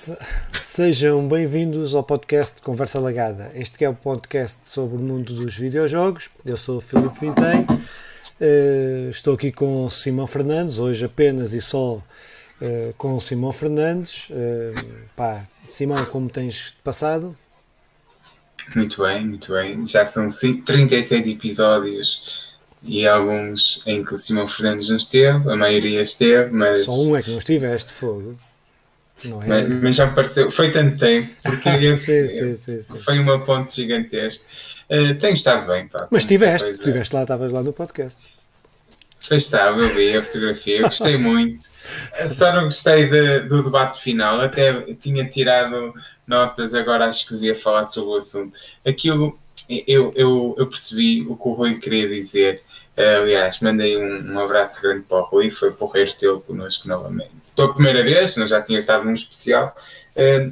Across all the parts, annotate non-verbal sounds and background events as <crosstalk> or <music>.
Se- Sejam bem-vindos ao podcast Conversa Lagada. Este que é o podcast sobre o mundo dos videojogos. Eu sou o Filipe Vintém. Eh, estou aqui com o Simão Fernandes, hoje apenas e só eh, com o Simão Fernandes. Eh, pá, Simão, como tens passado? Muito bem, muito bem. Já são cin- 36 episódios e alguns em que o Simão Fernandes não esteve, a maioria esteve, mas, Só um é que não estiveste, fogo. É? mas, mas já me pareceu. Foi tanto tempo, porque <laughs> esse sim, sim, sim, foi uma ponte gigantesca. Eh, tenho estado bem, pá. Mas coisa. estiveste lá, estavas lá no podcast. Pois estava, eu vi a fotografia, eu gostei <laughs> muito. Só não gostei de- do debate final, até tinha tirado notas, agora acho que devia falar sobre o assunto. Aquilo, eu, eu, eu percebi o que o Rui queria dizer. Eh, Aliás, mandei um, um abraço grande para o Rui, foi porreiro tê-lo connosco novamente. Pela primeira vez, nós já tinha estado num especial. Eh,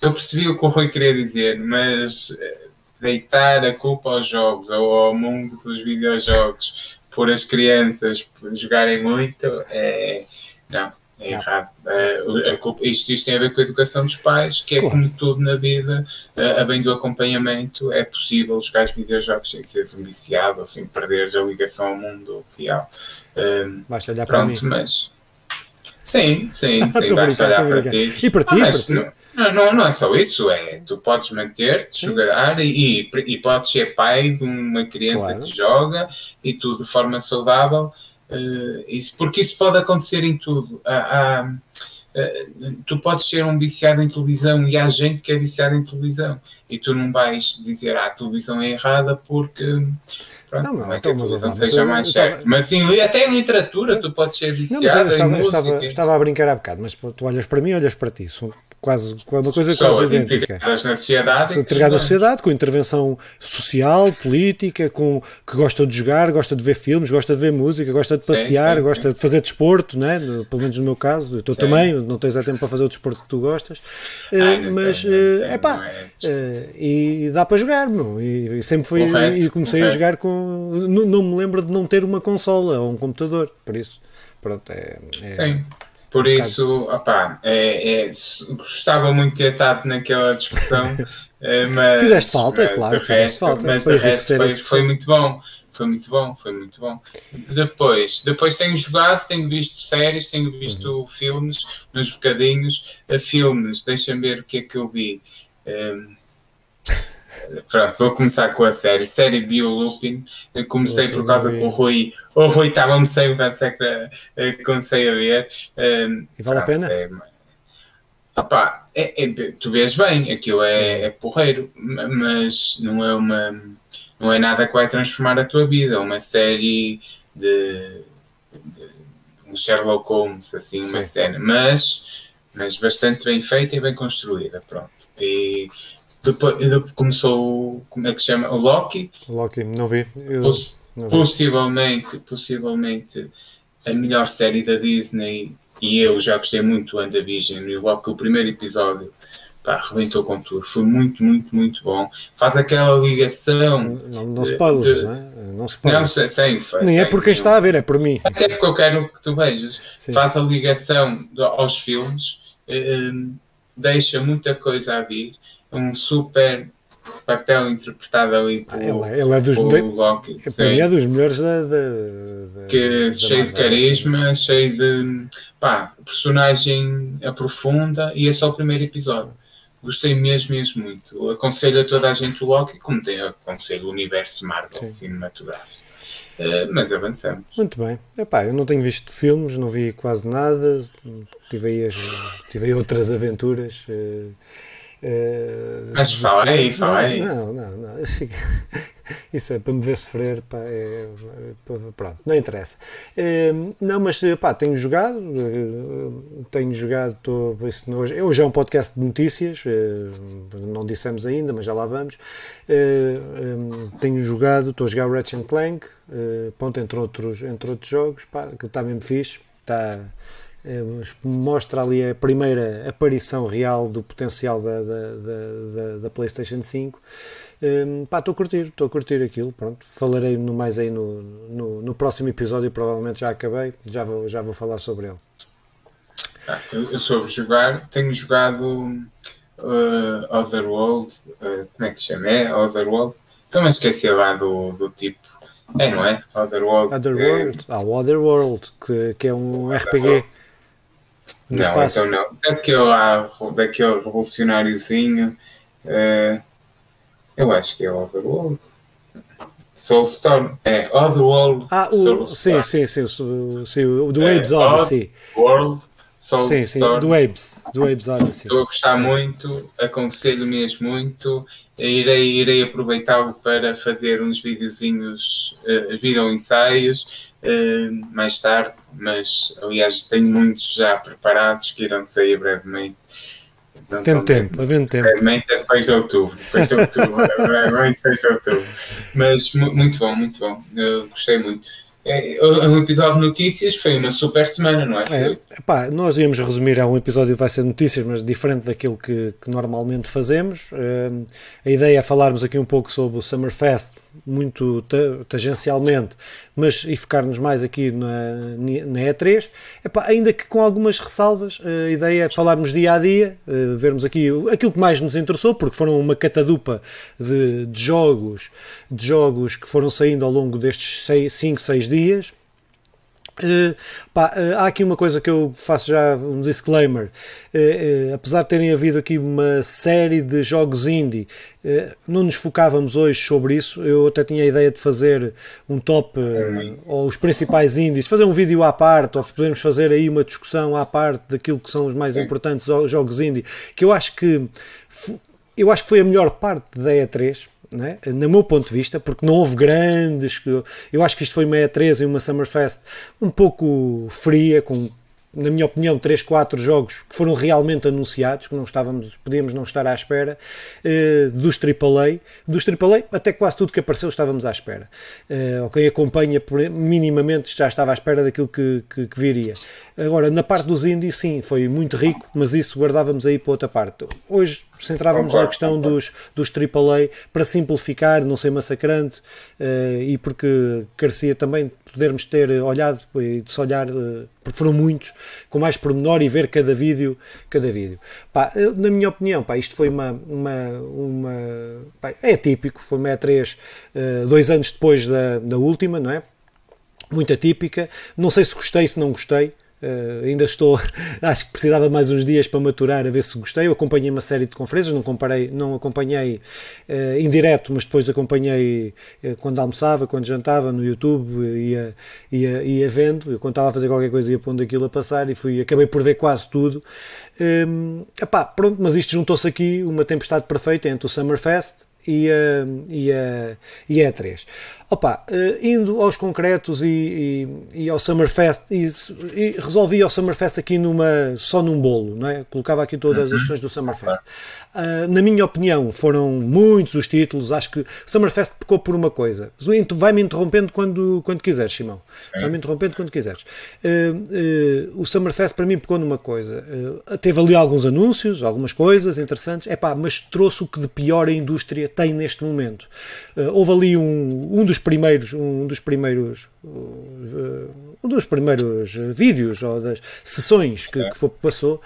Eu percebi o que o Rui queria dizer, mas eh, deitar a culpa aos jogos ou ao mundo dos videojogos por as crianças jogarem muito é não é errado Eh, a culpa- isto, isto tem a ver com a educação dos pais que é Claro. como tudo na vida eh, a bem do acompanhamento é possível jogar os videojogos sem seres um viciado ou sem perderes a ligação ao mundo real Eh, Basta olhar para mim. pronto mas sim sim sim Tô basta brincando, olhar para ti. E para ti, Ah, mas para ti? não- não, não, é só isso, é tu podes manter-te, jogar e, e podes ser pai de uma criança Claro. que joga e tudo de forma saudável, eh, isso, porque isso pode acontecer em tudo. Há- há, eh, tu podes ser um viciado em televisão e há gente que é viciada em televisão e tu não vais dizer ah, a televisão é errada porque pronto, Não, não, não, é que a então, televisão mas seja eu- mais eu certa. Mas em- até em literatura tu podes ser Não, mas eu viciado em estava, eu música. estava, a brincar há bocado, mas tu olhas para mim, olhas para ti. São quase uma coisa pessoas quase idêntica. integradas na sociedade. Que na sociedade, com intervenção social, política, com, que gosta de jogar, gosta de ver filmes, gosta de ver música, gosta de Sim, passear, sim, gosta sim. de fazer desporto, né? Pelo menos no meu caso. Tu Sim. também, não tens a tempo para fazer o desporto que tu gostas. Eh, Ai, não mas, não é pá, não é e dá para jogar, meu. E, sempre fui, Correto, e comecei a jogar com. Não, não me lembro de não ter uma consola ou um computador, por isso. Pronto, é. é- Sim. Por isso, opá, é, é, gostava muito de ter estado naquela discussão, <laughs> eh, mas, Fizeste falta, mas claro, de fizeste resto, falta. mas de resto foi, foi muito bom, foi muito bom, foi muito bom. Depois, depois tenho jogado, tenho visto séries, tenho visto Uhum. filmes, uns bocadinhos, a filmes, deixa-me ver o que é que eu vi. Ehm, Pronto, vou começar com a série. Série Biolupin. Comecei por causa que o Rui. O Rui estava-me sem pensar que eh, comecei a ver. Um, E vale a pena? É, opá, é, é- tu vês bem, aquilo é, é porreiro, ma- mas não é uma. Não é nada que vai transformar a tua vida. É uma série de. de um Sherlock Holmes, assim, uma cena. Mas, mas bastante bem feita e bem construída. Pronto. E depois, depois começou. Como é que se chama? O Loki. Loki, não vi. Eu- Poss- não vi. possivelmente, possivelmente a melhor série da Disney e eu já gostei muito do WandaVision e logo que o primeiro episódio pá, arrebentou com tudo, foi muito, muito, muito bom. Faz aquela ligação. Não, não de- spoilers, de- não é? Não Não, spoilers. sem, sem, Nem é sem por quem está a ver, é por mim. Até porque eu quero que tu vejas. Sim. Faz a ligação aos filmes, eh, deixa muita coisa a vir. É um super papel interpretado ali por, Ele, é- ele é dos, de- Loki. sim. mim é dos melhores da. da, da- que da cheio de carisma, cheio de pá, personagem aprofunda e é só o primeiro episódio. Gostei mesmo, mesmo muito. Aconselho a toda a gente o Loki, como tem aconselho o universo Marvel Sim. cinematográfico. Eh, mas avançamos. Muito bem. Epá, eu não tenho visto filmes, não vi quase nada. Tive aí, tive aí outras aventuras. eh, eh, Mas fala aí, fala aí. Não, não, não. <laughs> Isso é para me ver sofrer. Pá, é- é- pronto, não interessa. Não, mas pá, tenho jogado. Tenho jogado. Isso não- hoje, hoje é um podcast de notícias. Não dissemos ainda, mas já lá vamos. Tenho jogado. Estou a jogar Ratchet Clank. Ponto, entre outros, entre outros jogos. Pá, que está mesmo fixe. Está. Eh, mostra ali a primeira aparição real do potencial da, da, da, da- PlayStation 5. Hum, estou a curtir, estou a curtir aquilo. Pronto, falarei no mais aí no, no, no próximo episódio. Provavelmente já acabei, já vou, já vou falar sobre ele. Ah, eu, eu soube jogar, tenho jogado uh, Otherworld, uh, como é que se chama? É Otherworld? Também esqueci lá do, do tipo. É, não é? Otherworld. Otherworld, é... ah, o Otherworld, que, que é um RPG. Não, espaço. então não. Daquele, daquele revolucionáriozinho. Uh, eu acho que é Otherworld. Soulstorm. É, Otherworld. Ah, o, sim, sim, sim, sim, sim, o do Waves é, Odyssey. World. Soulstorm. Sim, sim, do Waves, do Odyssey. Estou a gostar sim. muito, aconselho mesmo muito. Irei, irei aproveitá-lo para fazer uns videozinhos, uh, video ensaios uh, mais tarde, mas aliás tenho muitos já preparados que irão sair brevemente. Não Tem tempo, havendo tempo. Brevemente é depois de outubro, depois de outubro, <laughs> brevemente depois de outubro. Mas muito bom, muito bom, gostei muito. É, um episódio de notícias foi uma super semana, não é? é epá, nós íamos resumir a um episódio vai ser notícias, mas diferente daquilo que, que normalmente fazemos. Uh, a ideia é falarmos aqui um pouco sobre o Summerfest, muito tangencialmente, mas e focar-nos mais aqui na, na E3. Epá, ainda que com algumas ressalvas, a ideia é falarmos dia a dia, uh, vermos aqui aquilo que mais nos interessou, porque foram uma catadupa de, de jogos, de jogos que foram saindo ao longo destes 5, 6 dias. Uh, pá, uh, há aqui uma coisa que eu faço já um disclaimer. Uh, apesar de terem havido aqui uma série de jogos indie, não nos focávamos hoje sobre isso. Eu até tinha a ideia de fazer um top ou os principais indies, fazer um vídeo à parte, ou podemos fazer aí uma discussão à parte daquilo que são os mais Sim. importantes jogos indie, que eu acho que eu acho que foi a melhor parte da E3 né? no meu ponto de vista, porque não houve grandes. Eu acho que isto foi uma E3 e uma Summerfest um pouco fria, com na minha opinião, 3, 4 jogos que foram realmente anunciados, que não estávamos, podíamos não estar à espera, uh, dos AAA. Dos AAA, até quase tudo que apareceu estávamos à espera. Uh, quem acompanha minimamente já estava à espera daquilo que, que, que, viria. Agora, na parte dos indies, sim, foi muito rico, mas isso guardávamos aí para outra parte. Hoje centrávamos na questão dos, dos AAA para simplificar, não ser massacrante uh, e porque carecia também podermos ter olhado e de se olhar, eh, porque foram muitos, com mais pormenor e ver cada vídeo, cada vídeo. Pá, na minha opinião, pá, isto foi uma, uma, uma pá, é típico, foi uma E3 eh, dois anos depois da, da última, não é? Muito atípica, não sei se gostei, se não gostei, Uh, ainda estou, <laughs> acho que precisava de mais uns dias para maturar a ver se gostei. Eu acompanhei uma série de conferências, não, comparei, não acompanhei uh, em direto, mas depois acompanhei uh, quando almoçava, quando jantava no YouTube, ia, ia, ia vendo. Eu quando estava a fazer qualquer coisa ia pondo aquilo a passar e fui, acabei por ver quase tudo. Um, epá, pronto, mas isto juntou-se aqui uma tempestade perfeita entre o Summerfest e a, e a, e a E3. Opa, uh, indo aos concretos e, e, e ao Summerfest, e, e, resolvi ao Summerfest aqui numa, só num bolo, não é? colocava aqui todas as uhum. questões do Summerfest. Uh, na minha opinião, foram muitos os títulos, acho que o Summerfest pecou por uma coisa. Vai-me interrompendo quando, quando quiseres, Simão. Vai-me interrompendo quando quiseres. Uh, o Summerfest para mim pecou numa coisa. teve ali alguns anúncios, algumas coisas interessantes, epá, mas trouxe o que de pior a indústria tem neste momento. houve ali um, um dos dos primeiros, um dos primeiros, uh, um dos primeiros vídeos ou das sessões que, que foi, passou,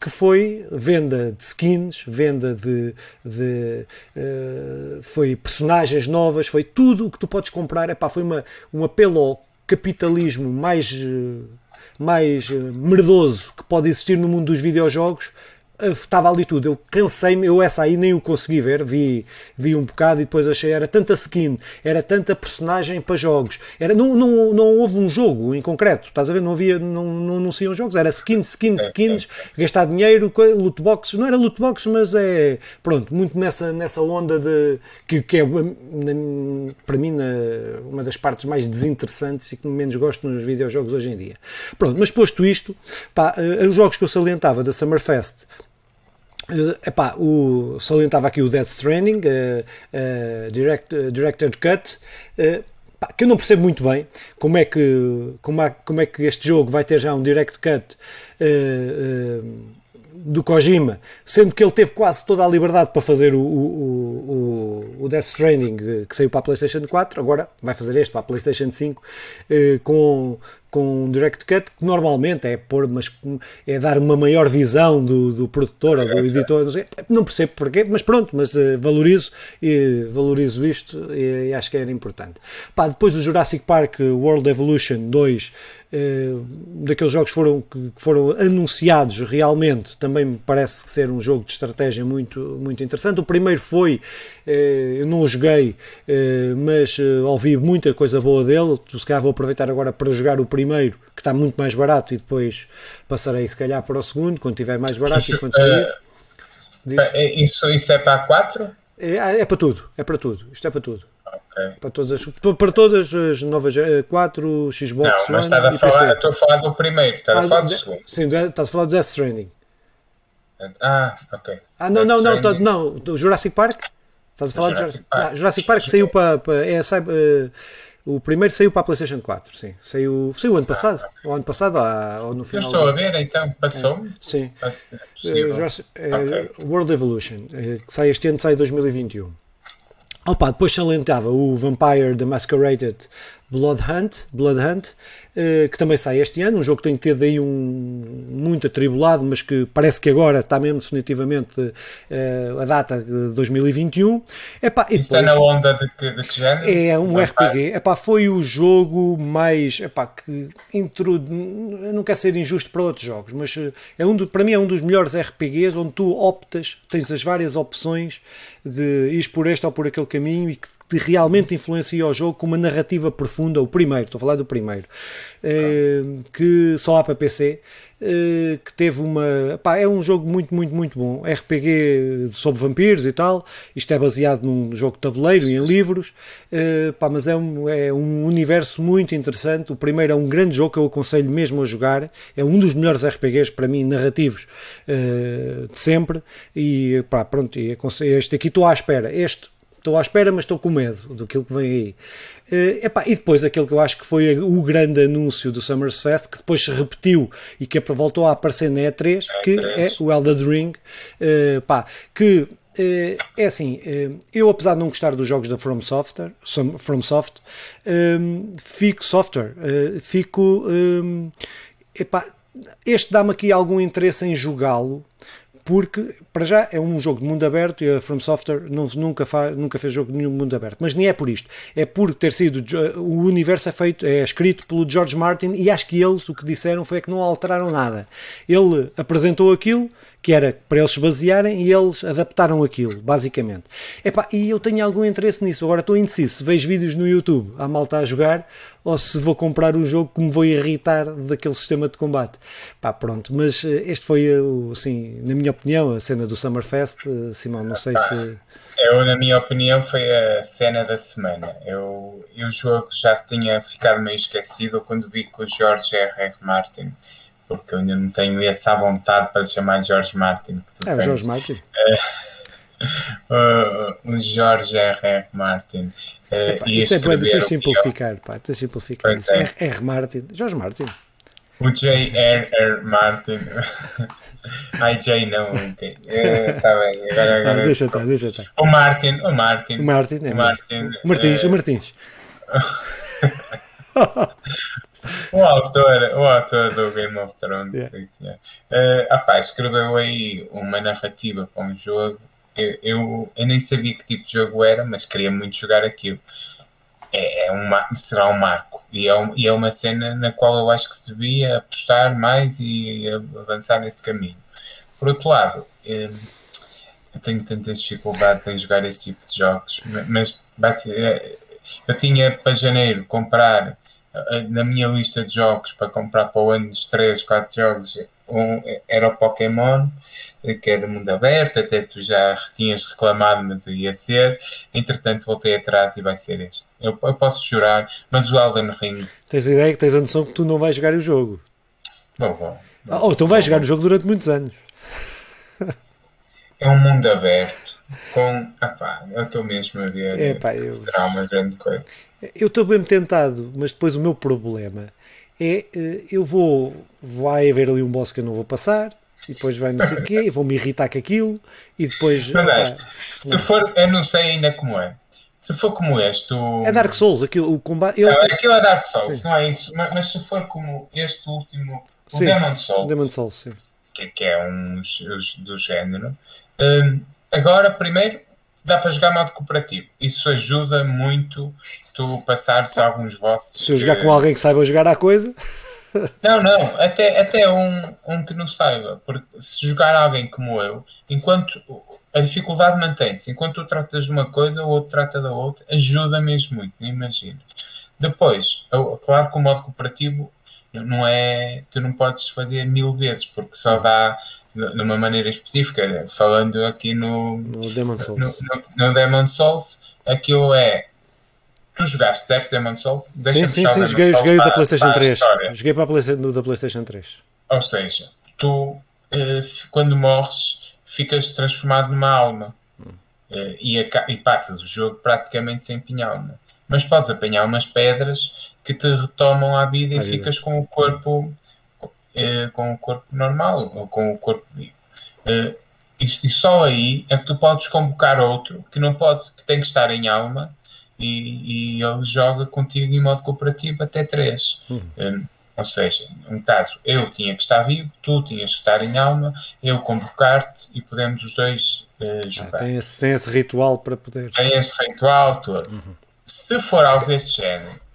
que foi venda de skins, venda de, de uh, foi personagens novas, foi tudo o que tu podes comprar. Epá, foi uma, um apelo ao capitalismo mais mais merdoso que pode existir no mundo dos videojogos estava ali tudo. Eu cansei-me, eu essa aí nem o consegui ver, vi, vi um bocado e depois achei era tanta skin, era tanta personagem para jogos. Era, não, não, não houve um jogo em concreto, estás a ver? Não havia, não, não anunciam jogos, era skins, skins, skins, gastar dinheiro, loot boxes, não era loot boxes, mas é pronto, muito nessa, nessa onda de que, que é para mim uma das partes mais desinteressantes e que menos gosto nos videojogos hoje em dia. Pronto, mas posto isto, pá, eh, os jogos que eu salientava da Summerfest Uh, epá, o, salientava aqui o Death Stranding, uh, uh, direct, uh, Directed Cut, que eu não percebo muito bem como é, que, como, é, como é que este jogo vai ter já um Direct Cut do Kojima, sendo que ele teve quase toda a liberdade para fazer o, o, o, o Death Stranding que saiu para a PlayStation 4, agora vai fazer este para a PlayStation 5 com, com um direct cut que normalmente é pôr, mas é dar uma maior visão do, do produtor ou do editor, não, sei, não percebo porquê, mas pronto, mas uh, valorizo e valorizo isto e, e, acho que era importante. Pá, depois o Jurassic Park World Evolution 2 Uh, daqueles jogos foram, que foram anunciados realmente, também me parece ser um jogo de estratégia muito, muito interessante. O primeiro foi, uh, eu não o joguei, uh, mas ouvi muita coisa boa dele. Se calhar vou aproveitar agora para jogar o primeiro, que está muito mais barato, e depois passarei se calhar para o segundo, quando estiver mais barato e quando sair. Isso, isso é para 4? É, é para tudo, é para tudo. Isto é para tudo. Okay. Para, todas as, para todas as novas 4, Xbox Não, mas está a falar, estou a falar do primeiro, está a ah, falar do segundo. Sim, estás a falar do Death Stranding. Ah, ok. Ah, não, não, não, não, não, do Jurassic Park? Estás a falar Jurassic do Jurassic Park? Não, Jurassic Park saiu para. para é, sai, uh, o primeiro saiu para a PlayStation 4, sim. Saiu, saiu ano passado. O ano passado, ou no final. Eu estou a ver, então, passou-me? É, sim. Jurassic, uh, okay. World Evolution, que sai este ano, sai em 2021. Opa, depois salientava o Vampire the Masquerade Blood Hunt, Blood Hunt eh, que também sai este ano, um jogo que tem tido aí um muito atribulado, mas que parece que agora está mesmo definitivamente eh, a data de 2021. Epá, Isso é depois, é na onda de que, de que género? É um RPG. Epá, foi o jogo mais epá, que intro... não quero ser injusto para outros jogos, mas eh, é um do, para mim é um dos melhores RPGs onde tu optas, tens as várias opções de ir por este ou por aquele caminho e que realmente influencia o jogo com uma narrativa profunda, o primeiro, estou a falar do primeiro, eh, que só há para PC, eh, que teve uma. Pá, é um jogo muito, muito, muito bom. RPG sobre vampiros e tal. Isto é baseado num jogo de tabuleiro e em livros, eh, pá, mas é um, é um universo muito interessante. O primeiro é um grande jogo que eu aconselho mesmo a jogar. É um dos melhores RPGs para mim narrativos de sempre. E pá, pronto, este aqui estou à espera. Este estou à espera, mas estou com medo do que vem aí. Uh, epá, e depois aquele que eu acho que foi o grande anúncio do Summers Fest, que depois se repetiu e que voltou a aparecer na E3, que é o Elden Ring, uh, pá, que uh, é assim, eu apesar de não gostar dos jogos da From Software, From Soft, um, fico software, fico um, epá, este dá-me aqui algum interesse em jogá-lo, porque para já é um jogo de mundo aberto e a From Software não, nunca, nunca fez jogo de nenhum mundo aberto. Mas nem é por isto, é por ter sido o universo é feito, é escrito pelo George Martin e acho que eles o que disseram foi que não alteraram nada. Ele apresentou aquilo que era para eles se basearem e eles adaptaram aquilo, basicamente. Epá, e eu tenho algum interesse nisso. Agora estou indeciso se vejo vídeos no YouTube a malta a jogar ou se vou comprar o jogo que me vou irritar daquele sistema de combate. Pá, pronto, mas eh, este foi, assim, na minha opinião, a cena do Summerfest. Eh, Simão, não sei se. Eu, na minha opinião, foi a cena da semana. Eu, eu jogo já tinha ficado meio esquecido quando vi com o George R.R. Martin porque eu ainda não tenho essa vontade para chamar George Martin. É o George <laughs> Martin. o, George R.R. Martin. Epá, isso é bom de simplificar, pá, de simplificar. É. R. Martin, George Martin. O J.R.R. Martin. Ai, J não, ok. Está é, bem, agora, agora. Ah, deixa estar, deixa estar. O Martin, o Martin. O Martin, é o Martin. O Martins, é... o Martins. <laughs> <laughs> o autor, o autor do Game of Thrones yeah. uh, apá, escreveu aí uma narrativa para um jogo. Eu, eu, eu, nem sabia que tipo de jogo era, mas queria muito jogar aquilo. É, é uma, será um marco. E é, um, e é uma cena na qual eu acho que se devia apostar mais e avançar nesse caminho. Por outro lado, eh, eu tenho tantas dificuldades em jogar esse tipo de jogos, mas eh, eu tinha para janeiro comprar na minha lista de jogos para comprar para o ano dos 3, 4 jogos um, era o Pokémon, que era mundo aberto, até tu já tinhas reclamado, mas ia ser. Entretanto, voltei atrás e vai ser este. Eu, eu posso chorar, mas o Elden Ring. Tens a ideia que tens a noção que tu não vais jogar o jogo. Bom, bom. Ah, ou então vais jogar o jogo durante muitos anos. É um mundo aberto. Com. Epá, eu estou mesmo a ver. Eu... Será uma grande coisa. Eu estou bem tentado, mas depois o meu problema é eh, eu vou, vai haver ali um boss que eu não vou passar, e depois vai não sei o quê, e vou me irritar com aquilo, e depois. Verdade. Opa, se for, eu não sei ainda como é. se for como este. O... É Dark Souls, aquilo, o combate. Ele... Não, aquilo é Dark Souls, sim. não é isso. Mas, mas, se for como este último, o sim, Demon Souls. Demon Souls, sim. Que, que é um do género. Um, agora, primeiro, dá para jogar modo cooperativo. Isso ajuda muito tu passares alguns bosses. Se eu jogar com alguém que saiba jogar a coisa. Não, não, até, até um, um que não saiba, porque se jogar alguém como eu, enquanto a dificuldade mantém-se, enquanto tu tratas de uma coisa, o outro trata da outra, ajuda mesmo muito, não imagino. Depois, claro que o modo cooperativo não é, tu não podes fazer mil vezes, porque só dá de uma maneira específica, falando aqui no, no Demon Souls, no, no, no Demon Souls aquilo é Tu jogaste, certo, Demon Souls? Deixa sim, sim, sim, joguei, joguei da PlayStation 3. Joguei para a PlayStation, da PlayStation 3. Ou seja, tu, eh, quando morres, ficas transformado numa alma hum. e, e passas o jogo praticamente sem pinhar alma. Mas podes apanhar umas pedras que te retomam à vida e ficas com o corpo eh, com o corpo normal ou com o corpo vivo. e, e, só aí é que tu podes convocar outro que não pode, que tem que estar em alma e, e ele joga contigo em modo cooperativo até 3. Uhum. Um, ou seja, no caso, eu tinha que estar vivo, tu tinhas que estar em alma, eu convocar-te e podemos os dois uh, jogar. Ah, tem, esse, tem esse ritual para poder. Tem esse ritual todo. Uhum. Se for algo deste género,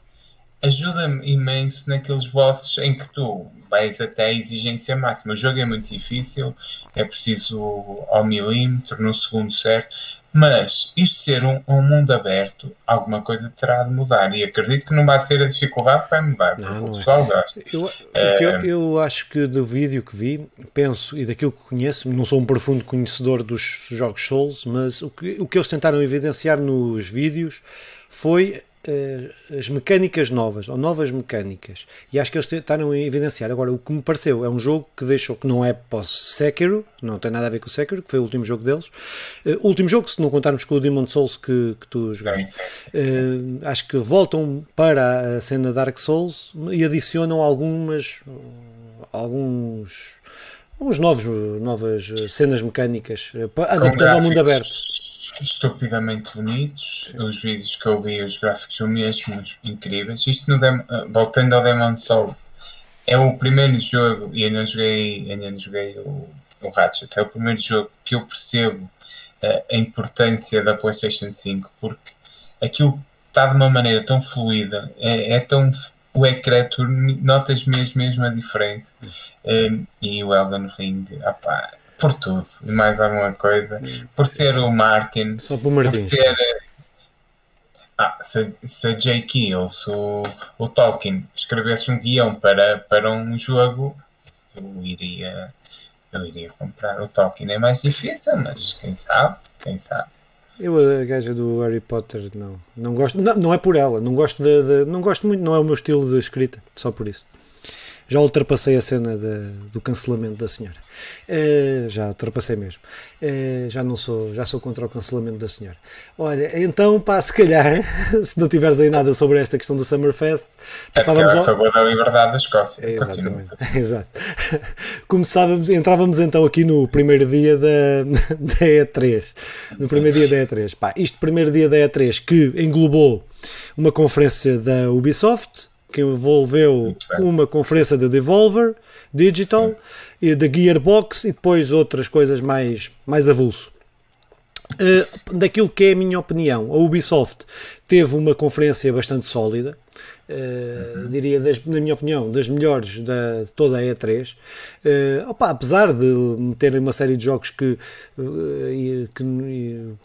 ajuda-me imenso naqueles bosses em que tu vais até a exigência máxima. O jogo é muito difícil, é preciso ao milímetro, no segundo certo, mas isto ser um, um, mundo aberto, alguma coisa terá de mudar. E acredito que não vai ser a dificuldade vai mudar, porque não, o é. pessoal é. gosta. Eu, é... eu, eu, acho que do vídeo que vi, penso e daquilo que conheço, não sou um profundo conhecedor dos jogos Souls, mas o que, o que eles tentaram evidenciar nos vídeos foi eh, as mecânicas novas, ou novas mecânicas. E acho que eles tentaram a evidenciar. Agora, o que me pareceu é um jogo que deixou, que não é pós-Sekiro, não tem nada a ver com o Sekiro, que foi o último jogo deles. Uh, último jogo, se não contarmos com o Demon Souls que, que tu jogaste. Uh, acho que voltam para a cena Dark Souls e adicionam algumas. alguns. alguns novos, novas cenas mecânicas, adaptando ao mundo aberto estupidamente bonitos. Os vídeos que eu vi, os gráficos são mesmo incríveis. Isto no Dem eh, voltando ao Demon Souls, é o primeiro jogo, e ainda não joguei, ainda não joguei o, o Ratchet, é o primeiro jogo que eu percebo uh, a importância da PlayStation 5, porque aquilo está de uma maneira tão fluida, é, é tão. O ecrã, tu notas mesmo, mesmo a diferença. Um, eh, e o Elden Ring, opá, por tudo e mais alguma coisa. Por ser o Martin. Só por, Martin. por ser. Ah, se, se a J.K. ou se o, o Tolkien escrevesse um guião para, para um jogo, eu iria, eu iria comprar. O Tolkien é mais difícil, mas quem sabe, quem sabe. Eu, a gaja do Harry Potter, não. Não gosto, não, não é por ela, não gosto de, de, não gosto muito, não é o meu estilo de escrita, só por isso já ultrapassei a cena de, do cancelamento da senhora. Uh, já ultrapassei mesmo. Uh, já não sou, já sou contra o cancelamento da senhora. Olha, então, pá, se calhar, <laughs> se não tiveres aí nada sobre esta questão do Summerfest, é passávamos é a favor da liberdade da Escócia. É, exatamente. <laughs> Exato. Começávamos, entrávamos então aqui no primeiro dia da, <laughs> da E3. No primeiro dia da E3. Pá, isto primeiro dia da E3 que englobou uma conferência da Ubisoft que envolveu uma conferência da de Devolver Digital Sim. e da Gearbox e depois outras coisas mais, mais avulso. Uh, daquilo que é a minha opinião, a Ubisoft teve uma conferência bastante sólida, uh, uhum. diria, das, na minha opinião, das melhores da, de toda a E3. Uh, eh, opa, apesar de terem uma série de jogos que, que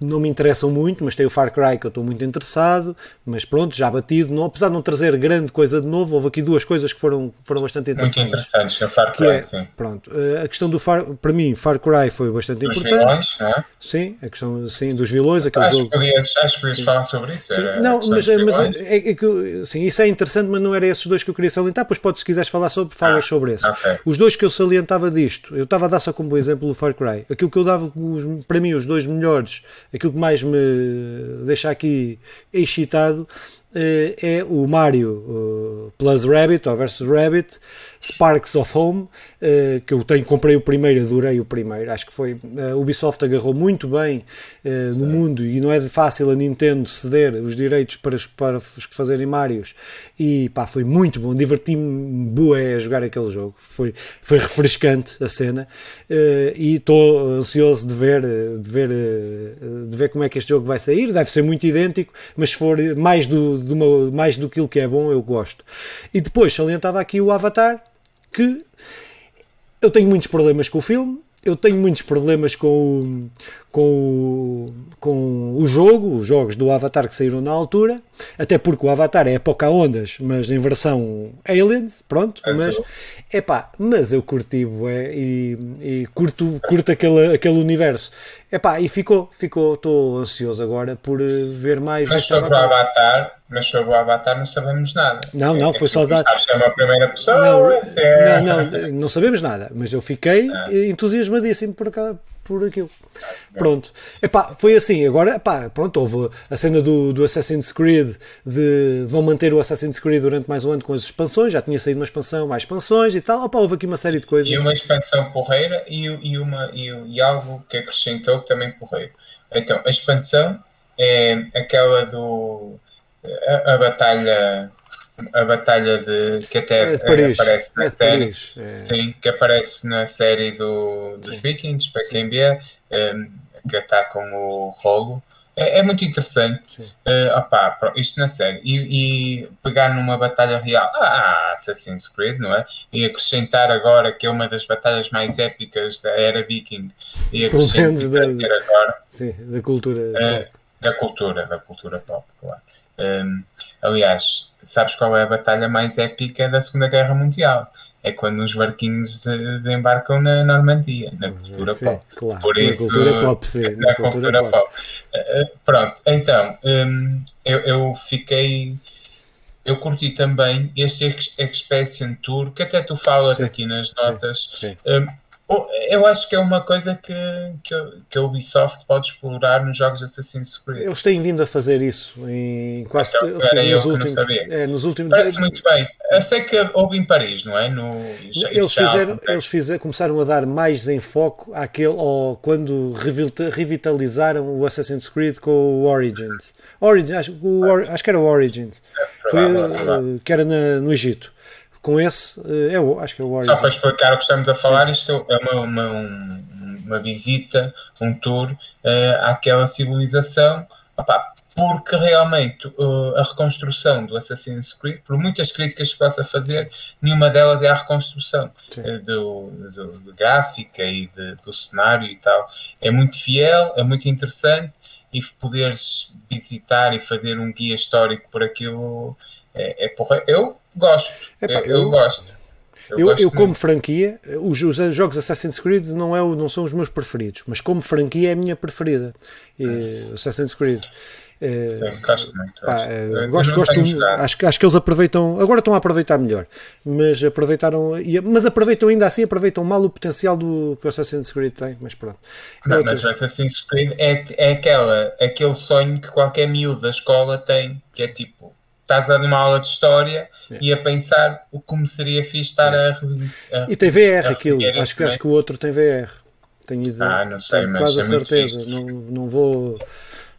não me interessam muito, mas tem o Far Cry que eu estou muito interessado, mas pronto, já batido, não, apesar de não trazer grande coisa de novo, houve aqui duas coisas que foram, foram bastante interessantes. Muito interessantes, o Far Cry, é, sim. Pronto, eh, a questão do Far, para mim, Far Cry foi bastante dos importante. Vilões, não é? Sim, a questão sim, dos vilões. Aquele acho, jogo... que podias, acho que podias falar sobre isso. Não, mas, mas é, é, que, sim, isso é interessante, mas não era esses dois que eu queria salientar, pois pode, se quiseres falar sobre, falas ah, sobre esse. Okay. Os dois que eu salientava disto, eu estava a dar só como exemplo o Far Cry, aquilo que eu dava, para mim, os dois melhores, aquilo que mais me deixar aqui excitado é o Mario Plus Rabbit ou versus Rabbit Sparks of Home, que eu tenho, comprei o primeiro, adorei o primeiro. Acho que foi. A Ubisoft agarrou muito bem no mundo e não é fácil a Nintendo ceder os direitos para, para os que fazerem Marios. E pá, foi muito bom, diverti-me boa a jogar aquele jogo. Foi, foi refrescante a cena e estou ansioso de ver, de, ver, de ver como é que este jogo vai sair. Deve ser muito idêntico, mas se for mais do, do uma, mais do que é bom, eu gosto. E depois salientava aqui o Avatar, que eu tenho muitos problemas com o filme, eu tenho muitos problemas com o, com o, com o jogo, os jogos do Avatar que saíram na altura, até porque o Avatar é Pocahontas, mas em versão Aliens, pronto, é mas, epá, mas eu curti é, e, e curto, curto aquele, aquele universo. Epá, e ficou, ficou, estou ansioso agora por eh, ver mais. Mas sobre o Avatar, mas sobre o Avatar não sabemos nada. Não, não, foi só dar. É primeira pessoa? Não, é... não, não, não sabemos nada, mas eu fiquei ah. entusiasmadíssimo por por aquilo. Pronto. Epá, foi assim. Agora, epá, pronto, houve a cena do, do Assassin's Creed de vão manter o Assassin's Creed durante mais um ano com as expansões. Já tinha saído uma expansão, mais expansões e tal. Epá, houve aqui uma série de coisas. E uma expansão porreira e, e, uma, e, e algo que acrescentou também porreiro. Então, a expansão é aquela do. a, a batalha a batalha de que até é aparece na é série é. sim, que aparece na série do, dos sim. Vikings, para quem vê, ehm, que atacam o rolo. É, é muito interessante uh, opá, isto na série e, e, pegar numa batalha real ah, Assassin's Creed, não é? E acrescentar agora que é uma das batalhas mais épicas da era viking e acrescentar da, agora sim, da cultura uh, da cultura, da cultura pop, claro. Um, aliás, sabes qual é a batalha mais épica da Segunda Guerra Mundial? É quando os barquinhos desembarcam na Normandia, na cultura sim, pop. Claro, Por isso, na cultura pop, sim, <laughs> na, na cultura, cultura, pop. pop. Uh, pronto, então, um, eu, eu fiquei eu curti também este Expedition Tour, que até tu falas sim, aqui nas notas. Sim, sim. Eu acho que é uma coisa que, que, a Ubisoft pode explorar nos jogos Assassin's Creed. Eles têm vindo a fazer isso em quase então, era eu que últimos, não sabia. É, nos últimos Parece muito bem. Eu sei que houve em Paris, não é? No, eles fizeram, eles fizeram, começaram a dar mais enfoque àquele, ou quando revitalizaram o Assassin's Creed com o Origins. Origins acho, o, acho que era o Origins. É, Foi, eh, que era na, no Egito com esse, eh, é o, acho que é o Origin. Só para explicar o que estamos a falar, Sim. isto é uma, uma, um, uma visita, um tour uh, àquela civilização, opa, porque realmente uh, a reconstrução do Assassin's Creed, por muitas críticas que possa fazer, nenhuma delas é a reconstrução uh, do, do, do, gráfica e de, do cenário e tal. É muito fiel, é muito interessante e poderes visitar e fazer um guia histórico por aquilo é, é porra. Eu gosto. Epá, eu, eu, gosto. Eu, eu, eu como franquia, os, os, jogos Assassin's Creed não, é, não são os meus preferidos, mas como franquia é a minha preferida. E, Assassin's Creed. É, Sim, gosto muito. Pá, acho. gosto, gosto acho, acho que eles aproveitam, agora estão a aproveitar melhor, mas aproveitaram, mas aproveitam ainda assim, aproveitam mal o potencial do que o Assassin's Creed tem, mas pronto. Não, mas o Assassin's Creed é, é aquela, aquele sonho que qualquer miúdo da escola tem, que é tipo, estás a uma aula de história é. e a pensar o como seria fixe estar é. a, a, E tem VR aquilo, acho que, acho que o outro tem VR. Tenho ideia. Ah, não sei, mas quase é a certeza. Não, não vou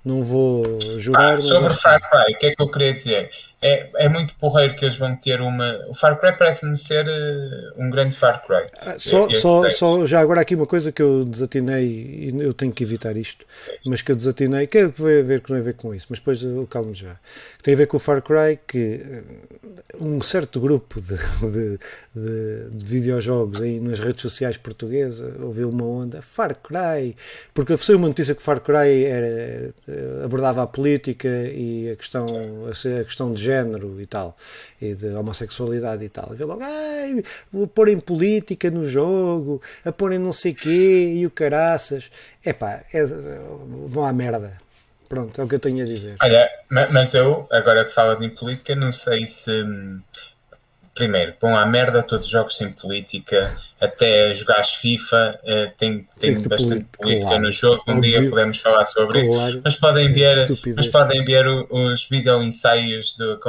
não vou jurar. Ah, sobre Far Cry, o que é que eu queria dizer? É, é muito porreiro que eles vão ter uma. O Far Cry parece-me ser uh, um grande Far Cry. Ah, só, só, só, já agora aqui uma coisa que eu desatinei e eu tenho que evitar isto, mas que eu desatinei, que é que vai ver que não tem a ver com isso, mas depois eu calmo já. Tem a ver com o Far Cry que eh, um certo grupo de, <laughs> de, de, de videojogos aí nas redes sociais portuguesas ouviu uma onda Far Cry, porque foi uma notícia que Far Cry era eh, abordava a política e a questão, a questão de género e tal, e de homossexualidade e tal. E vê logo, ai, vou pôr em política no jogo, a pôr em não sei quê e o caraças. Epá, é, vão à merda. Pronto, é o que eu tenho a dizer. Olha, mas eu, agora que falas em política, não sei se primeiro, bom à merda todos os jogos sem política, até jogares FIFA, uh, tem, tem bastante política claro. no jogo, um Óbvio. dia podemos falar sobre claro. isso, mas podem ver, mas podem ver os vídeo ensaios do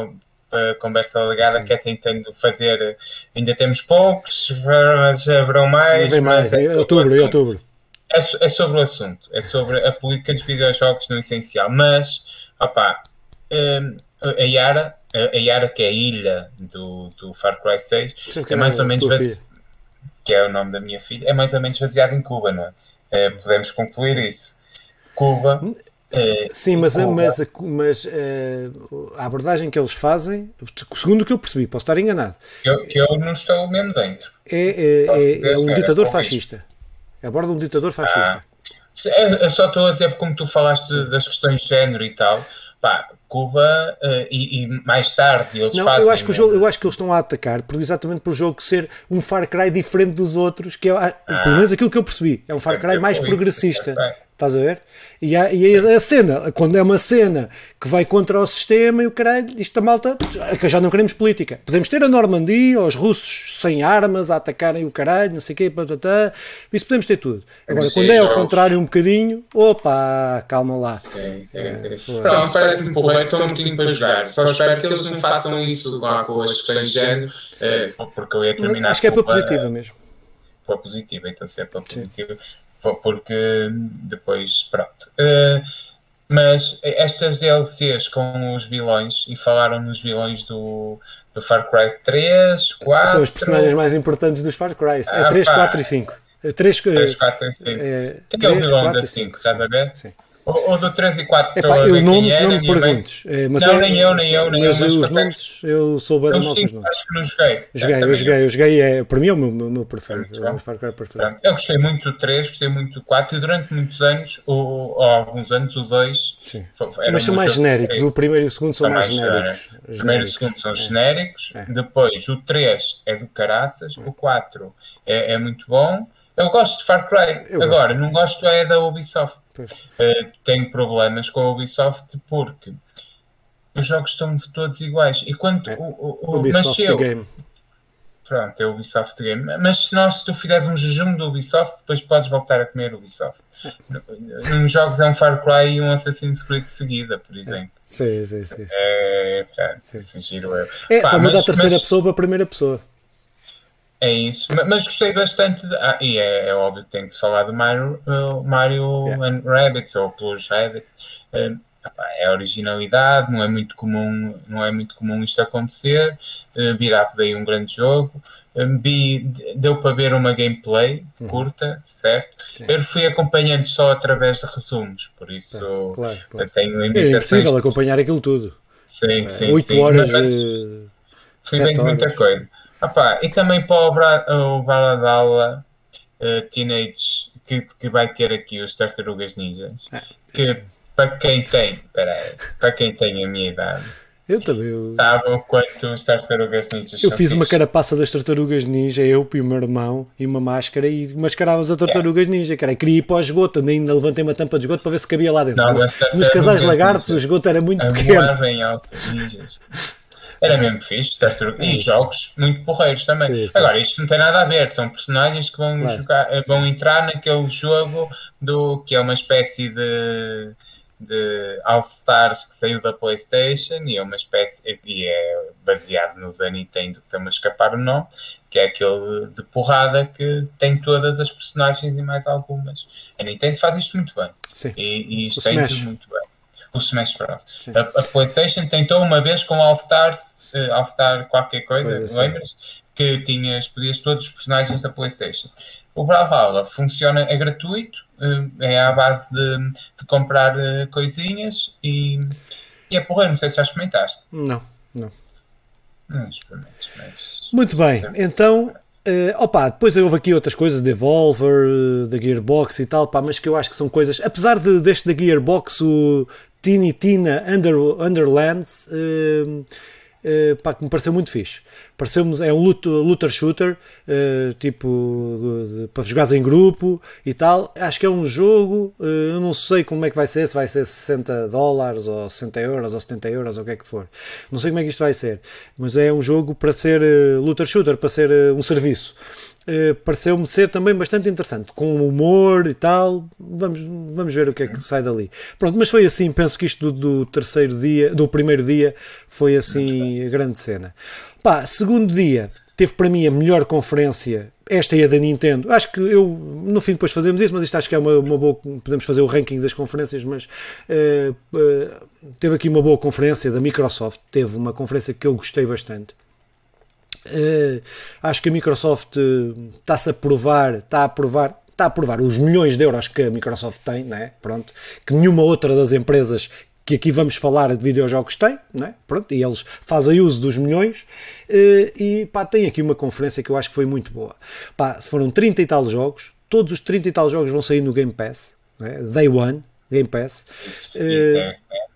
conversa legada que é tentando fazer, ainda temos poucos, mas haverão mais. Não mais, é, é outubro, é outubro. É, é, sobre o assunto, é sobre a política dos videojogos no essencial, mas opá, um, a Yara a, Yara, que é a ilha do, do Far Cry 6, é mais ou menos base... que é o nome da minha filha, é mais ou menos baseado em Cuba, não é? é podemos concluir isso. Cuba. É, Sim, mas, Cuba, mas, mas é, a abordagem que eles fazem, segundo o que eu percebi, posso estar enganado. Eu, que eu não estou mesmo dentro. É, é, é um ditador fascista. Aborda um ditador fascista. Ah, eu só estou a dizer, como tu falaste das questões de género e tal, pá, Cuba uh, e, e, mais tarde eles não, fazem. Eu acho, que o jogo, eu acho que eles estão a atacar por, exatamente por o jogo ser um Far Cry diferente dos outros, que é, ah, pelo menos aquilo que eu percebi, é um Far Cry mais progressista. Estás a ver? E, há, e a, a, cena, quando é uma cena que vai contra o sistema e o caralho, isto a malta, que já não queremos política. Podemos ter a Normandia, os russos sem armas a atacarem o caralho, não sei o quê, patatá, isso podemos ter tudo. Agora, quando é ao contrário um bocadinho, opa, calma lá. Sim, sim, sim. Pronto, parece-me porreiro, estou um bocadinho para jogar. Só espero que eles não façam isso lá com as questões de género, eh, porque eu ia terminar. Acho que é para positiva mesmo. Para positiva, então se é para positiva porque depois, pronto. Uh, mas estas DLCs com os vilões, e falaram nos vilões do, do Far Cry 3, 4. São os personagens mais importantes dos Far Cry. É ah, 3, pá. 4 e 5. 3, 3 4 e 5. É, Quem é o vilão da 5? Estás a ver? Sim. O, do 3 e 4 Epá, eu nomes é, não me perguntes. É, mas não, é, nem eu, nem eu, nem eu. Mas, os nomes, eu sou bem os Acho que não joguei. Joguei, eu, eu joguei, eu joguei, é, para mim é o meu, meu, meu preferido. É o Far Cry preferido. Eu gostei muito do 3, gostei muito do 4 e durante muitos anos, ou, ou alguns anos, o 2 Mas são mais genéricos, o primeiro e o segundo são, mais, genéricos. O primeiro e o segundo são genéricos, depois o 3 é do caraças, o 4 é, é muito bom. Eu gosto de Far Cry. Eu Agora, gosto. não gosto é da Ubisoft. Uh, tenho problemas com a Ubisoft porque os jogos estão todos iguais. E quando é. o, o, o mas Game. Pronto, é o Ubisoft Game. Mas se nós, se tu fizeres um jejum do Ubisoft, depois podes voltar a comer Ubisoft. É. Nos jogos é um Far Cry e um Assassin's Creed de seguida, por exemplo. Sim, sim, sim. É, pronto, sim. giro eu. É, Pá, só mas, a terceira mas, pessoa para a primeira pessoa. É isso, mas gostei bastante, de, ah, e é, é, óbvio que tem de se falar do Mario, uh, Mario yeah. and Rabbits, ou Plus Rabbits, uh, é originalidade, não é muito comum, não é muito comum isto acontecer, uh, Beat Up daí um grande jogo, deu para ver uma gameplay uhum. curta, certo? Sim. Eu fui acompanhando só através de resumos, por isso claro, claro. tenho limitações. É impossível acompanhar aquilo tudo. Sim, é, sim, 8 sim. horas mas, de... Fui vendo muita coisa. Opa, e também para o, Baradala uh, Teenage que, que vai ter aqui os Tartarugas Ninjas. Ah, que para quem tem, peraí, para quem tem a minha idade. Eu também. Eu... Sabe o quanto os tartarugas ninjas Eu fiz uma carapaça das tartarugas ninja, eu e o meu irmão, e uma máscara, e mascarávamos as tartarugas é. ninja. Cara, queria ir para o esgoto, ainda levantei uma tampa de esgoto para ver se cabia lá dentro. Não, Nos casais lagartos, o esgoto era muito pequeno. Em alto, ninjas. Era mesmo fixe, tartaruga. E jogos muito porreiros também. Sim, sim. Agora, isto não tem nada a ver, são personagens que vão, claro. jogar, eh, vão entrar naquele jogo do que é uma espécie de de All Stars que saiu da PlayStation e é uma espécie e é baseado no da Nintendo que está-me a escapar o nome, que é aquele de porrada que tem todas as personagens e mais algumas. A Nintendo faz isto muito bem Sim. e, e isto tem muito bem o Smash Bros. A, a, PlayStation tentou uma vez com All Stars, uh, All Star qualquer coisa, lembras? Que tinhas, podias todos os personagens da PlayStation. O Brawlhalla funciona, é gratuito, uh, é à base de, de comprar uh, coisinhas e, e é porra, não sei se já experimentaste. Não, não. Não experimentes, mas. Muito bem, então. Uh, opa, depois houve aqui outras coisas, Devolver, da Gearbox e tal, pá, mas que eu acho que são coisas. Apesar de, deste da Gearbox, o Tiny Tina Under, Underlands. Uh, uh, pá, que me pareceu muito fixe. Pareceu-me, é um looter shooter, uh, tipo, para jogares em grupo e tal. Acho que é um jogo, uh, eu não sei como é que vai ser, se vai ser 60 dólares ou 60 euros ou 70 euros ou o que é que for. Não sei como é que isto vai ser, mas é um jogo para ser uh, looter shooter, para ser um serviço. Uh, pareceu-me ser também bastante interessante, com humor e tal. Vamos, vamos ver o que é que sai dali. Pronto, mas foi assim, penso que isto do, do terceiro dia, do primeiro dia, foi assim a grande cena. Pá, segundo dia, teve para mim a melhor conferência. Esta é a da Nintendo. Acho que eu, no fim, depois fazemos isso, mas isto acho que é uma, uma boa. Podemos fazer o ranking das conferências, mas uh, uh, teve aqui uma boa conferência da Microsoft. Teve uma conferência que eu gostei bastante Uh, acho que a Microsoft está-se a provar, está a provar, está a provar os milhões de euros que a Microsoft tem, né? Pronto, que nenhuma outra das empresas que aqui vamos falar de videojogos tem, né? Pronto, e eles fazem uso dos milhões uh, e pá, tem aqui uma conferência que eu acho que foi muito boa. Pá, foram 30 e tal jogos, todos os 30 e tal jogos vão sair no Game Pass, né? Day One, Game Pass. Isso, uh, isso é, é